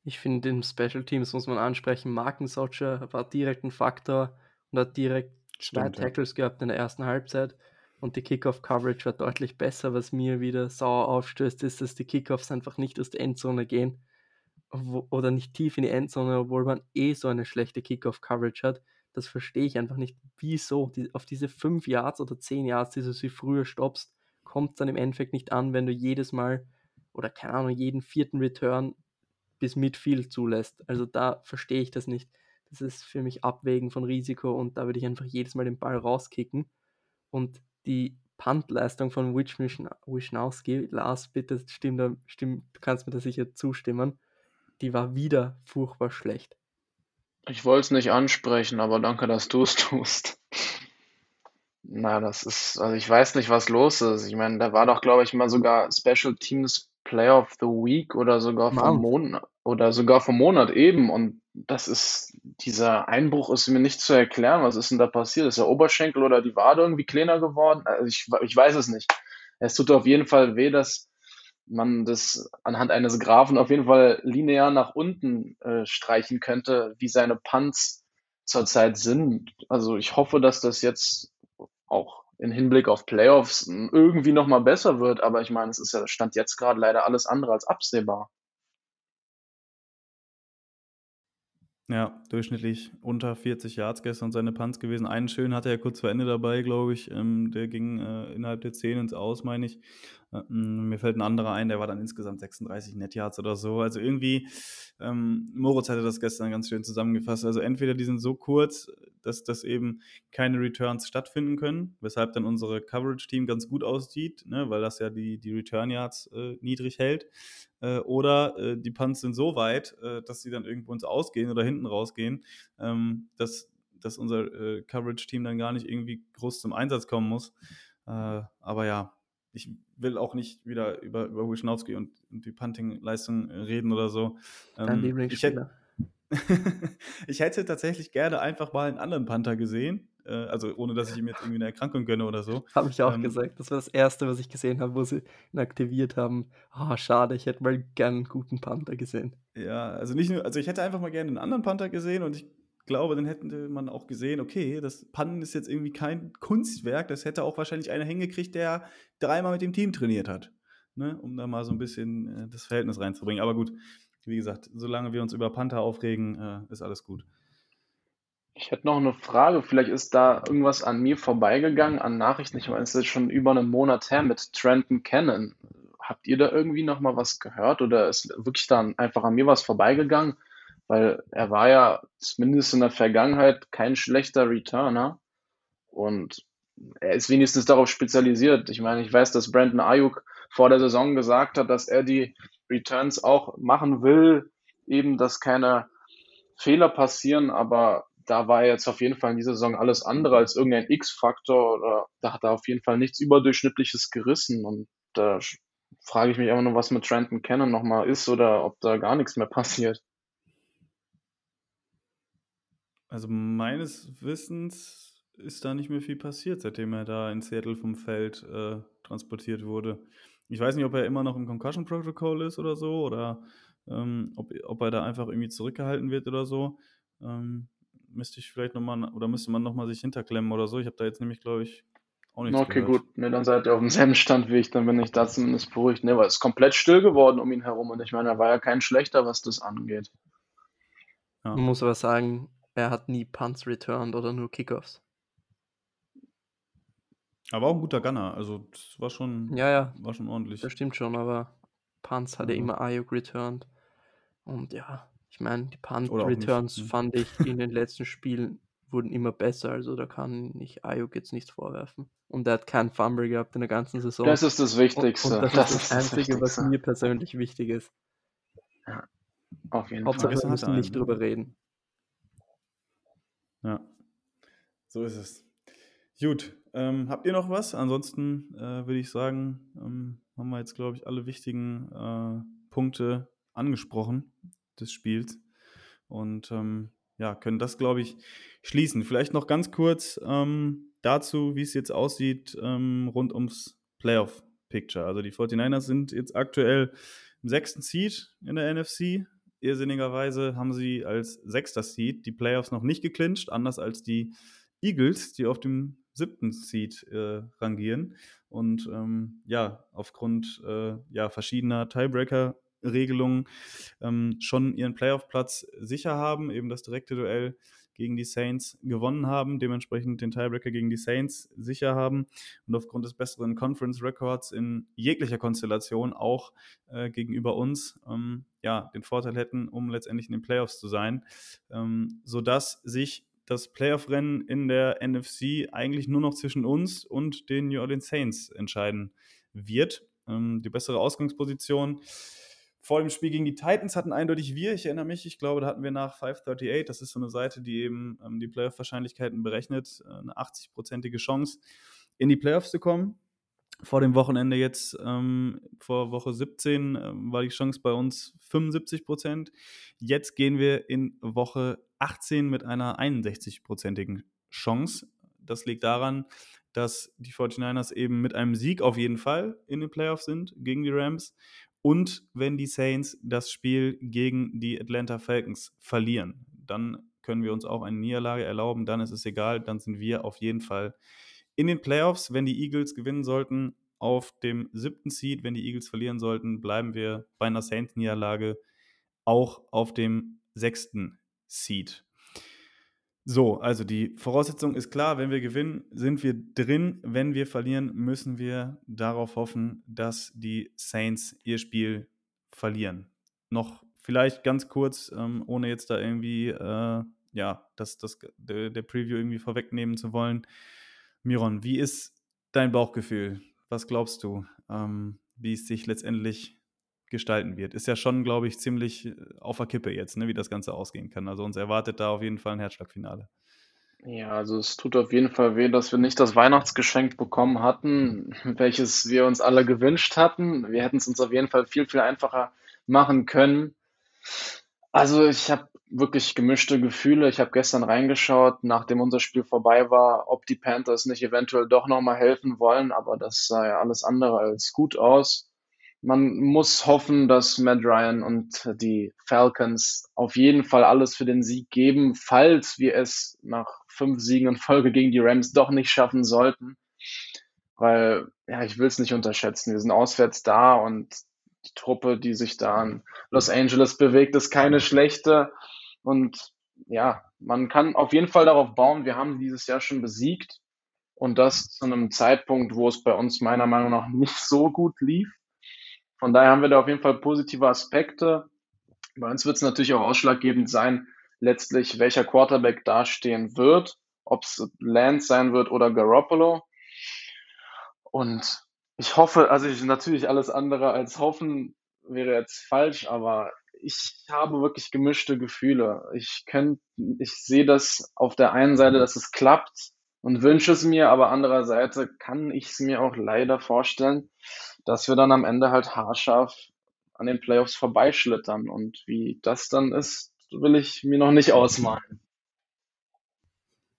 Ich finde, in Special Teams muss man ansprechen, Marken Socher war direkt ein Faktor und hat direkt zwei Tackles ja. gehabt in der ersten Halbzeit. Und die Kickoff-Coverage war deutlich besser. Was mir wieder sauer aufstößt, ist, dass die Kickoffs einfach nicht aus der Endzone gehen wo, oder nicht tief in die Endzone, obwohl man eh so eine schlechte Kickoff-Coverage hat. Das verstehe ich einfach nicht. Wieso? Die, auf diese 5 Yards oder 10 Yards, die du sie früher stoppst, kommt dann im Endeffekt nicht an, wenn du jedes Mal oder keine Ahnung, jeden vierten Return bis Midfield zulässt. Also da verstehe ich das nicht. Das ist für mich Abwägen von Risiko und da würde ich einfach jedes Mal den Ball rauskicken. Und die Puntleistung von Wisnowski, Lars, bitte stimm stimm, du kannst mir da sicher zustimmen, die war wieder furchtbar schlecht.
Ich wollte es nicht ansprechen, aber danke, dass du es <laughs> tust. Na, das ist, also ich weiß nicht, was los ist. Ich meine, da war doch, glaube ich, mal sogar Special Teams Player of the Week oder sogar vom Monat oder sogar vom Monat eben. Und das ist, dieser Einbruch ist mir nicht zu erklären. Was ist denn da passiert? Ist der Oberschenkel oder die Wade irgendwie kleiner geworden? Also ich, ich weiß es nicht. Es tut auf jeden Fall weh, dass man das anhand eines Graphen auf jeden Fall linear nach unten äh, streichen könnte, wie seine Punts zurzeit sind. Also ich hoffe, dass das jetzt auch in Hinblick auf Playoffs irgendwie nochmal besser wird, aber ich meine, es ist ja Stand jetzt gerade leider alles andere als absehbar.
Ja, durchschnittlich unter 40 Yards gestern seine Punts gewesen. Einen schönen hatte er kurz vor Ende dabei, glaube ich. Ähm, der ging äh, innerhalb der 10 ins Aus, meine ich. Äh, mir fällt ein anderer ein, der war dann insgesamt 36 Net Yards oder so. Also irgendwie, ähm, Moritz hatte das gestern ganz schön zusammengefasst. Also entweder die sind so kurz, dass, dass eben keine Returns stattfinden können, weshalb dann unsere Coverage-Team ganz gut aussieht, ne, weil das ja die, die Return Yards äh, niedrig hält. Äh, oder äh, die Punts sind so weit, äh, dass sie dann irgendwo ins Ausgehen oder hinten rausgehen, ähm, dass, dass unser äh, Coverage-Team dann gar nicht irgendwie groß zum Einsatz kommen muss. Äh, aber ja, ich will auch nicht wieder über, über Wischnowski und, und die Punting-Leistung reden oder so.
Ähm,
ich, hätte, <laughs> ich hätte tatsächlich gerne einfach mal einen anderen Panther gesehen. Äh, also ohne dass ich ihm jetzt irgendwie eine Erkrankung gönne oder so.
Habe ich auch ähm, gesagt. Das war das Erste, was ich gesehen habe, wo sie ihn aktiviert haben. Oh, schade, ich hätte mal gerne einen guten Panther gesehen.
Ja, also nicht nur, also ich hätte einfach mal gerne einen anderen Panther gesehen und ich glaube, dann hätte man auch gesehen, okay, das Pannen ist jetzt irgendwie kein Kunstwerk, das hätte auch wahrscheinlich einer hingekriegt, der dreimal mit dem Team trainiert hat. Ne? Um da mal so ein bisschen äh, das Verhältnis reinzubringen. Aber gut, wie gesagt, solange wir uns über Panther aufregen, äh, ist alles gut.
Ich hätte noch eine Frage. Vielleicht ist da irgendwas an mir vorbeigegangen, an Nachrichten. Ich meine, es ist schon über einen Monat her mit Trenton Cannon. Habt ihr da irgendwie noch mal was gehört oder ist wirklich dann einfach an mir was vorbeigegangen? Weil er war ja zumindest in der Vergangenheit kein schlechter Returner. Und er ist wenigstens darauf spezialisiert. Ich meine, ich weiß, dass Brandon Ayuk vor der Saison gesagt hat, dass er die Returns auch machen will, eben, dass keine Fehler passieren, aber da war jetzt auf jeden Fall in dieser Saison alles andere als irgendein X-Faktor. Oder da hat er auf jeden Fall nichts Überdurchschnittliches gerissen. Und da frage ich mich immer nur, was mit Trenton Cannon nochmal ist oder ob da gar nichts mehr passiert.
Also meines Wissens ist da nicht mehr viel passiert, seitdem er da in Seattle vom Feld äh, transportiert wurde. Ich weiß nicht, ob er immer noch im Concussion Protocol ist oder so oder ähm, ob, ob er da einfach irgendwie zurückgehalten wird oder so. Ähm, müsste ich vielleicht nochmal, oder müsste man nochmal sich hinterklemmen oder so. Ich habe da jetzt nämlich, glaube ich,
auch nichts Okay, gehört. gut. Ne, dann seid ihr auf demselben Stand wie ich, dann bin ich da zumindest beruhigt. Ne, weil es ist komplett still geworden um ihn herum und ich meine, er war ja kein schlechter, was das angeht.
Ja. Man muss aber sagen, er hat nie Punts returned oder nur Kickoffs.
Aber auch ein guter Gunner, also das war schon,
ja, ja.
war schon ordentlich.
Das stimmt schon, aber Punts hat er immer Ayuk returned. Und ja, ich meine, die Punt-Returns ne? fand ich in den <laughs> letzten Spielen wurden immer besser, also da kann ich Ayuk jetzt nichts vorwerfen. Und er hat keinen Fumble gehabt in der ganzen Saison.
Das ist das Wichtigste.
Und, und das, das, ist das, Einzige, das was mir persönlich wichtig ist.
Ja, auf jeden
Hauptsache, Fall. wir müssen nicht drüber reden.
Ja, so ist es. Gut, ähm, habt ihr noch was? Ansonsten äh, würde ich sagen, ähm, haben wir jetzt, glaube ich, alle wichtigen äh, Punkte angesprochen des Spiels. Und ähm, ja, können das, glaube ich, schließen. Vielleicht noch ganz kurz ähm, dazu, wie es jetzt aussieht ähm, rund ums Playoff-Picture. Also die 49ers sind jetzt aktuell im sechsten Seed in der NFC. Irrsinnigerweise haben sie als sechster Seed die Playoffs noch nicht geclincht, anders als die Eagles, die auf dem siebten Seed äh, rangieren. Und ähm, ja, aufgrund äh, ja, verschiedener Tiebreaker Regelungen ähm, schon ihren Playoff-Platz sicher haben, eben das direkte Duell gegen die Saints gewonnen haben, dementsprechend den Tiebreaker gegen die Saints sicher haben und aufgrund des besseren Conference Records in jeglicher Konstellation auch äh, gegenüber uns ähm, ja, den Vorteil hätten, um letztendlich in den Playoffs zu sein, ähm, sodass sich das Playoff-Rennen in der NFC eigentlich nur noch zwischen uns und den New Orleans Saints entscheiden wird. Ähm, die bessere Ausgangsposition vor dem Spiel gegen die Titans hatten eindeutig wir. Ich erinnere mich, ich glaube, da hatten wir nach 538, das ist so eine Seite, die eben ähm, die Playoff-Wahrscheinlichkeiten berechnet, äh, eine 80-prozentige Chance, in die Playoffs zu kommen. Vor dem Wochenende jetzt, ähm, vor Woche 17, ähm, war die Chance bei uns 75 Prozent. Jetzt gehen wir in Woche 18 mit einer 61-prozentigen Chance. Das liegt daran, dass die 49ers eben mit einem Sieg auf jeden Fall in den Playoffs sind gegen die Rams und wenn die Saints das Spiel gegen die Atlanta Falcons verlieren, dann können wir uns auch eine Niederlage erlauben. Dann ist es egal. Dann sind wir auf jeden Fall in den Playoffs. Wenn die Eagles gewinnen sollten, auf dem siebten Seed. Wenn die Eagles verlieren sollten, bleiben wir bei einer Saints-Niederlage auch auf dem sechsten Seed. So, also die Voraussetzung ist klar, wenn wir gewinnen, sind wir drin. Wenn wir verlieren, müssen wir darauf hoffen, dass die Saints ihr Spiel verlieren. Noch vielleicht ganz kurz, ähm, ohne jetzt da irgendwie äh, ja, das, das, der, der Preview irgendwie vorwegnehmen zu wollen. Miron, wie ist dein Bauchgefühl? Was glaubst du, ähm, wie es sich letztendlich gestalten wird. Ist ja schon, glaube ich, ziemlich äh, auf der Kippe jetzt, ne, wie das Ganze ausgehen kann. Also uns erwartet da auf jeden Fall ein Herzschlagfinale.
Ja, also es tut auf jeden Fall weh, dass wir nicht das Weihnachtsgeschenk bekommen hatten, <laughs> welches wir uns alle gewünscht hatten. Wir hätten es uns auf jeden Fall viel, viel einfacher machen können. Also ich habe wirklich gemischte Gefühle. Ich habe gestern reingeschaut, nachdem unser Spiel vorbei war, ob die Panthers nicht eventuell doch nochmal helfen wollen, aber das sah ja alles andere als gut aus man muss hoffen, dass Matt Ryan und die Falcons auf jeden Fall alles für den Sieg geben, falls wir es nach fünf Siegen in Folge gegen die Rams doch nicht schaffen sollten. Weil, ja, ich will es nicht unterschätzen. Wir sind auswärts da und die Truppe, die sich da in Los Angeles bewegt, ist keine schlechte. Und ja, man kann auf jeden Fall darauf bauen, wir haben dieses Jahr schon besiegt. Und das zu einem Zeitpunkt, wo es bei uns meiner Meinung nach nicht so gut lief. Von daher haben wir da auf jeden Fall positive Aspekte. Bei uns wird es natürlich auch ausschlaggebend sein, letztlich welcher Quarterback dastehen wird, ob es Lance sein wird oder Garoppolo. Und ich hoffe, also ich, natürlich alles andere als hoffen wäre jetzt falsch, aber ich habe wirklich gemischte Gefühle. Ich könnt, ich sehe das auf der einen Seite, dass es klappt und wünsche es mir, aber andererseits kann ich es mir auch leider vorstellen, dass wir dann am Ende halt haarscharf an den Playoffs vorbeischlittern. Und wie das dann ist, will ich mir noch nicht ausmalen.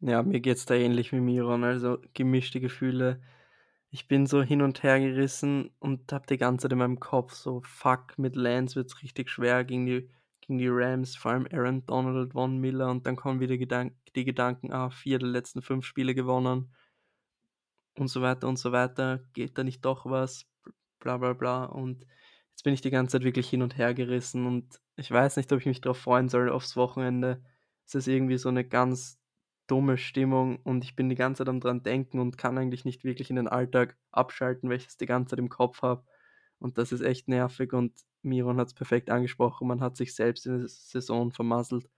Ja, mir geht es da ähnlich wie Miron, also gemischte Gefühle. Ich bin so hin und her gerissen und habe die ganze Zeit in meinem Kopf so, fuck, mit Lance wird es richtig schwer gegen die, gegen die Rams, vor allem Aaron Donald, Von Miller und dann kommen wieder Gedank die Gedanken, ah, vier der letzten fünf Spiele gewonnen und so weiter und so weiter. Geht da nicht doch was? bla bla bla. Und jetzt bin ich die ganze Zeit wirklich hin und her gerissen und ich weiß nicht, ob ich mich darauf freuen soll aufs Wochenende. Es ist irgendwie so eine ganz dumme Stimmung und ich bin die ganze Zeit am dran denken und kann eigentlich nicht wirklich in den Alltag abschalten, weil ich es die ganze Zeit im Kopf habe. Und das ist echt nervig und Miron hat es perfekt angesprochen, man hat sich selbst in der Saison vermasselt.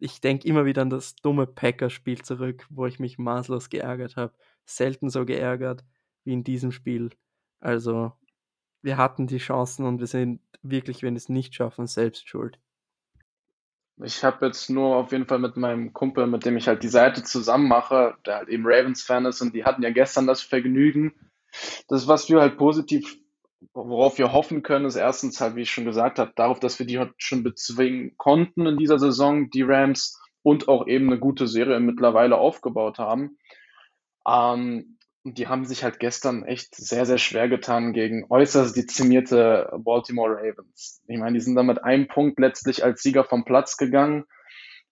Ich denke immer wieder an das dumme Packer-Spiel zurück, wo ich mich maßlos geärgert habe. Selten so geärgert wie in diesem Spiel. Also, wir hatten die Chancen und wir sind wirklich, wenn wir es nicht schaffen, selbst schuld.
Ich habe jetzt nur auf jeden Fall mit meinem Kumpel, mit dem ich halt die Seite zusammen mache, der halt eben Ravens-Fan ist und die hatten ja gestern das Vergnügen. Das, was wir halt positiv, worauf wir hoffen können, ist erstens halt, wie ich schon gesagt habe, darauf, dass wir die schon bezwingen konnten in dieser Saison, die Rams, und auch eben eine gute Serie mittlerweile aufgebaut haben. Ähm, und die haben sich halt gestern echt sehr, sehr schwer getan gegen äußerst dezimierte Baltimore Ravens. Ich meine, die sind dann mit einem Punkt letztlich als Sieger vom Platz gegangen.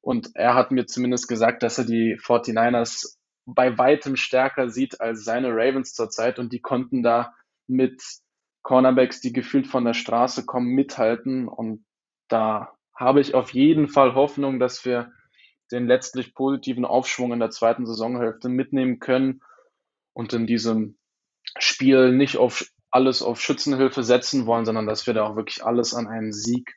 Und er hat mir zumindest gesagt, dass er die 49ers bei weitem stärker sieht als seine Ravens zurzeit. Und die konnten da mit Cornerbacks, die gefühlt von der Straße kommen, mithalten. Und da habe ich auf jeden Fall Hoffnung, dass wir den letztlich positiven Aufschwung in der zweiten Saisonhälfte mitnehmen können und in diesem Spiel nicht auf alles auf Schützenhilfe setzen wollen, sondern dass wir da auch wirklich alles an einen Sieg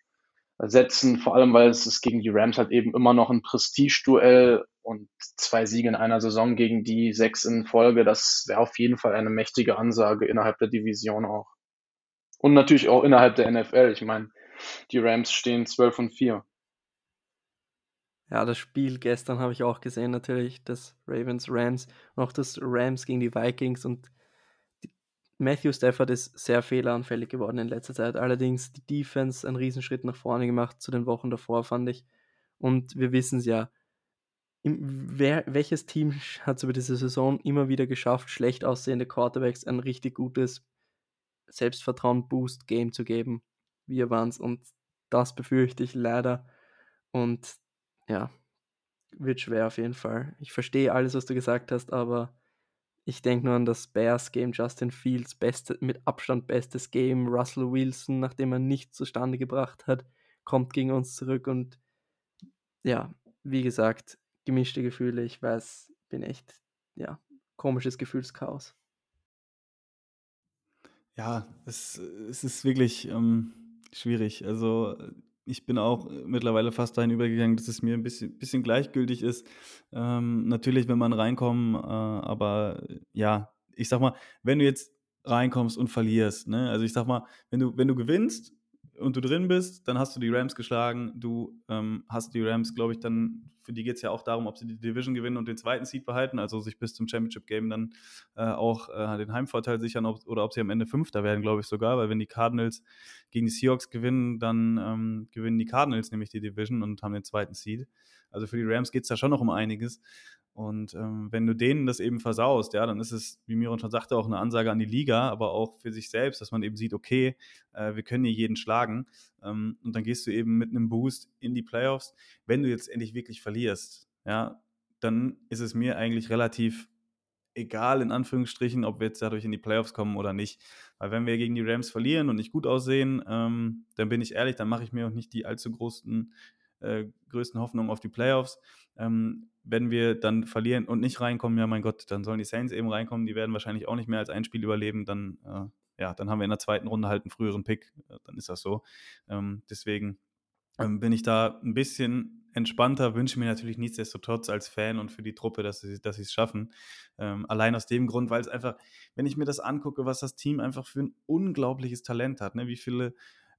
setzen, vor allem weil es ist gegen die Rams halt eben immer noch ein Prestigeduell und zwei Siege in einer Saison gegen die sechs in Folge, das wäre auf jeden Fall eine mächtige Ansage innerhalb der Division auch. Und natürlich auch innerhalb der NFL. Ich meine, die Rams stehen 12 und 4.
Ja, das Spiel gestern habe ich auch gesehen, natürlich, das Ravens Rams und auch das Rams gegen die Vikings und Matthew Stafford ist sehr fehleranfällig geworden in letzter Zeit. Allerdings die Defense einen Riesenschritt nach vorne gemacht zu den Wochen davor, fand ich. Und wir wissen es ja, wer, welches Team <laughs> hat es über diese Saison immer wieder geschafft, schlecht aussehende Quarterbacks ein richtig gutes Selbstvertrauen-Boost-Game zu geben? Wir waren es und das befürchte ich leider. Und ja, wird schwer auf jeden Fall. Ich verstehe alles, was du gesagt hast, aber ich denke nur an das Bears-Game, Justin Fields, beste, mit Abstand bestes Game. Russell Wilson, nachdem er nichts zustande gebracht hat, kommt gegen uns zurück und ja, wie gesagt, gemischte Gefühle. Ich weiß, bin echt, ja, komisches Gefühlschaos.
Ja, es, es ist wirklich ähm, schwierig. Also ich bin auch mittlerweile fast dahin übergegangen, dass es mir ein bisschen, bisschen gleichgültig ist. Ähm, natürlich, wenn man reinkommt, äh, aber ja, ich sag mal, wenn du jetzt reinkommst und verlierst, ne? Also ich sag mal, wenn du, wenn du gewinnst, und du drin bist, dann hast du die Rams geschlagen. Du ähm, hast die Rams, glaube ich, dann, für die geht es ja auch darum, ob sie die Division gewinnen und den zweiten Seed behalten, also sich bis zum Championship-Game dann äh, auch äh, den Heimvorteil sichern ob, oder ob sie am Ende Fünfter werden, glaube ich sogar, weil wenn die Cardinals gegen die Seahawks gewinnen, dann ähm, gewinnen die Cardinals nämlich die Division und haben den zweiten Seed. Also für die Rams geht es da schon noch um einiges. Und ähm, wenn du denen das eben versaust, ja, dann ist es, wie Miron schon sagte, auch eine Ansage an die Liga, aber auch für sich selbst, dass man eben sieht, okay, äh, wir können hier jeden schlagen. Ähm, und dann gehst du eben mit einem Boost in die Playoffs. Wenn du jetzt endlich wirklich verlierst, ja, dann ist es mir eigentlich relativ egal, in Anführungsstrichen, ob wir jetzt dadurch in die Playoffs kommen oder nicht. Weil wenn wir gegen die Rams verlieren und nicht gut aussehen, ähm, dann bin ich ehrlich, dann mache ich mir auch nicht die allzu großen äh, größten Hoffnungen auf die Playoffs. Ähm, wenn wir dann verlieren und nicht reinkommen, ja mein Gott, dann sollen die Saints eben reinkommen, die werden wahrscheinlich auch nicht mehr als ein Spiel überleben, dann, äh, ja, dann haben wir in der zweiten Runde halt einen früheren Pick, äh, dann ist das so. Ähm, deswegen ähm, bin ich da ein bisschen entspannter, wünsche mir natürlich nichtsdestotrotz als Fan und für die Truppe, dass sie dass es schaffen. Ähm, allein aus dem Grund, weil es einfach, wenn ich mir das angucke, was das Team einfach für ein unglaubliches Talent hat, ne? wie viele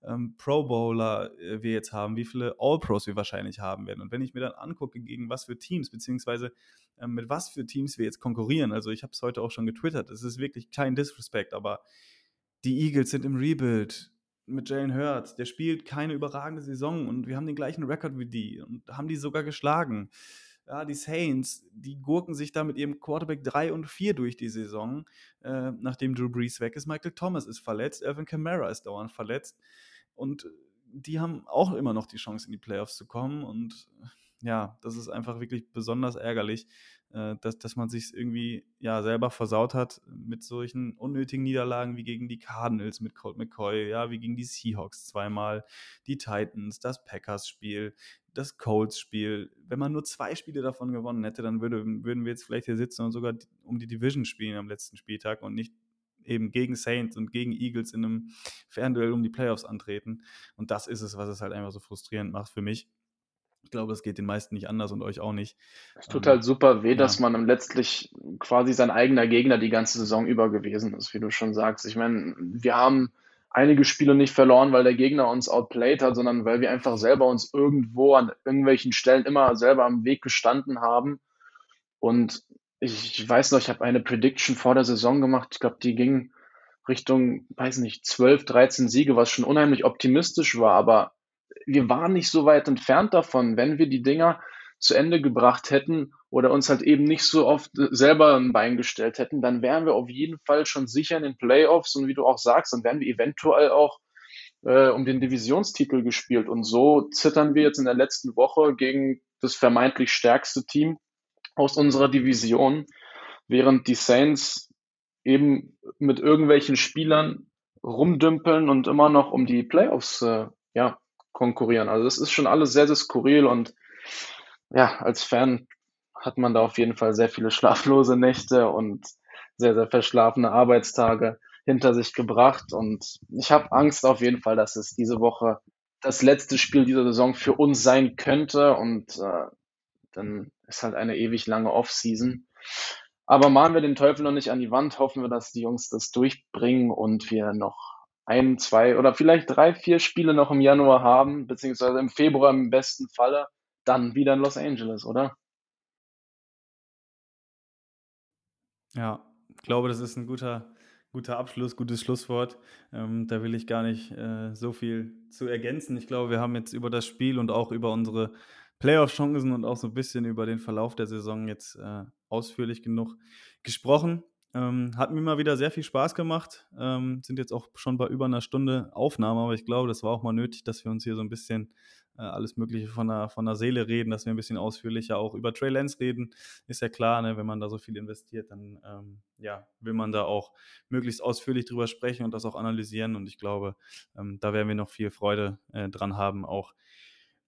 ähm, Pro Bowler äh, wir jetzt haben, wie viele All-Pros wir wahrscheinlich haben werden. Und wenn ich mir dann angucke, gegen was für Teams, beziehungsweise ähm, mit was für Teams wir jetzt konkurrieren, also ich habe es heute auch schon getwittert, es ist wirklich kein Disrespect, aber die Eagles sind im Rebuild mit Jalen Hurts, der spielt keine überragende Saison und wir haben den gleichen Rekord wie die und haben die sogar geschlagen. Ja, die Saints, die gurken sich da mit ihrem Quarterback 3 und 4 durch die Saison, äh, nachdem Drew Brees weg ist. Michael Thomas ist verletzt, Alvin Kamara ist dauernd verletzt. Und die haben auch immer noch die Chance, in die Playoffs zu kommen. Und ja, das ist einfach wirklich besonders ärgerlich, äh, dass, dass man sich irgendwie ja selber versaut hat mit solchen unnötigen Niederlagen wie gegen die Cardinals mit Colt McCoy, ja, wie gegen die Seahawks zweimal, die Titans, das Packers-Spiel, das Colts-Spiel. Wenn man nur zwei Spiele davon gewonnen hätte, dann würde, würden wir jetzt vielleicht hier sitzen und sogar um die Division spielen am letzten Spieltag und nicht eben gegen Saints und gegen Eagles in einem Fernduell um die Playoffs antreten. Und das ist es, was es halt einfach so frustrierend macht für mich. Ich glaube, das geht den meisten nicht anders und euch auch nicht.
Es tut halt super weh, ja. dass man letztlich quasi sein eigener Gegner die ganze Saison über gewesen ist, wie du schon sagst. Ich meine, wir haben einige Spiele nicht verloren, weil der Gegner uns outplayed hat, sondern weil wir einfach selber uns irgendwo an irgendwelchen Stellen immer selber am Weg gestanden haben. Und ich weiß noch, ich habe eine Prediction vor der Saison gemacht. Ich glaube, die ging Richtung, weiß nicht, 12, 13 Siege, was schon unheimlich optimistisch war. Aber wir waren nicht so weit entfernt davon, wenn wir die Dinger zu Ende gebracht hätten oder uns halt eben nicht so oft selber ein Bein gestellt hätten, dann wären wir auf jeden Fall schon sicher in den Playoffs und wie du auch sagst, dann wären wir eventuell auch äh, um den Divisionstitel gespielt. Und so zittern wir jetzt in der letzten Woche gegen das vermeintlich stärkste Team aus unserer Division, während die Saints eben mit irgendwelchen Spielern rumdümpeln und immer noch um die Playoffs äh, ja, konkurrieren. Also das ist schon alles sehr, sehr skurril und ja, als Fan hat man da auf jeden Fall sehr viele <laughs> schlaflose Nächte und sehr, sehr verschlafene Arbeitstage hinter sich gebracht. Und ich habe Angst auf jeden Fall, dass es diese Woche das letzte Spiel dieser Saison für uns sein könnte. Und äh, dann ist halt eine ewig lange Offseason. Aber malen wir den Teufel noch nicht an die Wand, hoffen wir, dass die Jungs das durchbringen und wir noch ein, zwei oder vielleicht drei, vier Spiele noch im Januar haben, beziehungsweise im Februar im besten Falle, dann wieder in Los Angeles, oder?
Ja, ich glaube, das ist ein guter, guter Abschluss, gutes Schlusswort. Ähm, da will ich gar nicht äh, so viel zu ergänzen. Ich glaube, wir haben jetzt über das Spiel und auch über unsere Playoff-Chancen und auch so ein bisschen über den Verlauf der Saison jetzt äh, ausführlich genug gesprochen. Ähm, hat mir mal wieder sehr viel Spaß gemacht. Ähm, sind jetzt auch schon bei über einer Stunde Aufnahme, aber ich glaube, das war auch mal nötig, dass wir uns hier so ein bisschen äh, alles Mögliche von der, von der Seele reden, dass wir ein bisschen ausführlicher auch über Trey Lance reden. Ist ja klar, ne, wenn man da so viel investiert, dann ähm, ja, will man da auch möglichst ausführlich drüber sprechen und das auch analysieren. Und ich glaube, ähm, da werden wir noch viel Freude äh, dran haben, auch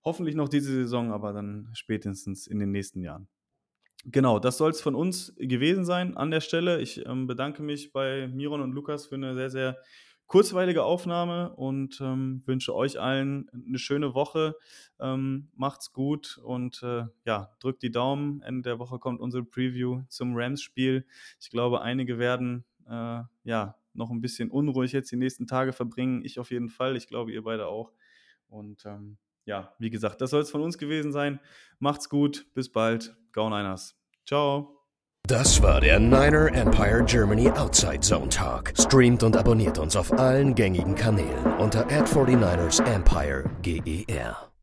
hoffentlich noch diese Saison, aber dann spätestens in den nächsten Jahren. Genau, das soll es von uns gewesen sein an der Stelle. Ich ähm, bedanke mich bei Miron und Lukas für eine sehr, sehr kurzweilige Aufnahme und ähm, wünsche euch allen eine schöne Woche. Ähm, macht's gut und äh, ja, drückt die Daumen. Ende der Woche kommt unsere Preview zum Rams-Spiel. Ich glaube, einige werden äh, ja noch ein bisschen unruhig jetzt die nächsten Tage verbringen. Ich auf jeden Fall. Ich glaube, ihr beide auch. Und ähm, ja, wie gesagt, das soll es von uns gewesen sein. Macht's gut, bis bald. Go Niners. Ciao.
Das war der Niner Empire Germany Outside Zone Talk. Streamt und abonniert uns auf allen gängigen Kanälen unter ad 49 ersempire GER.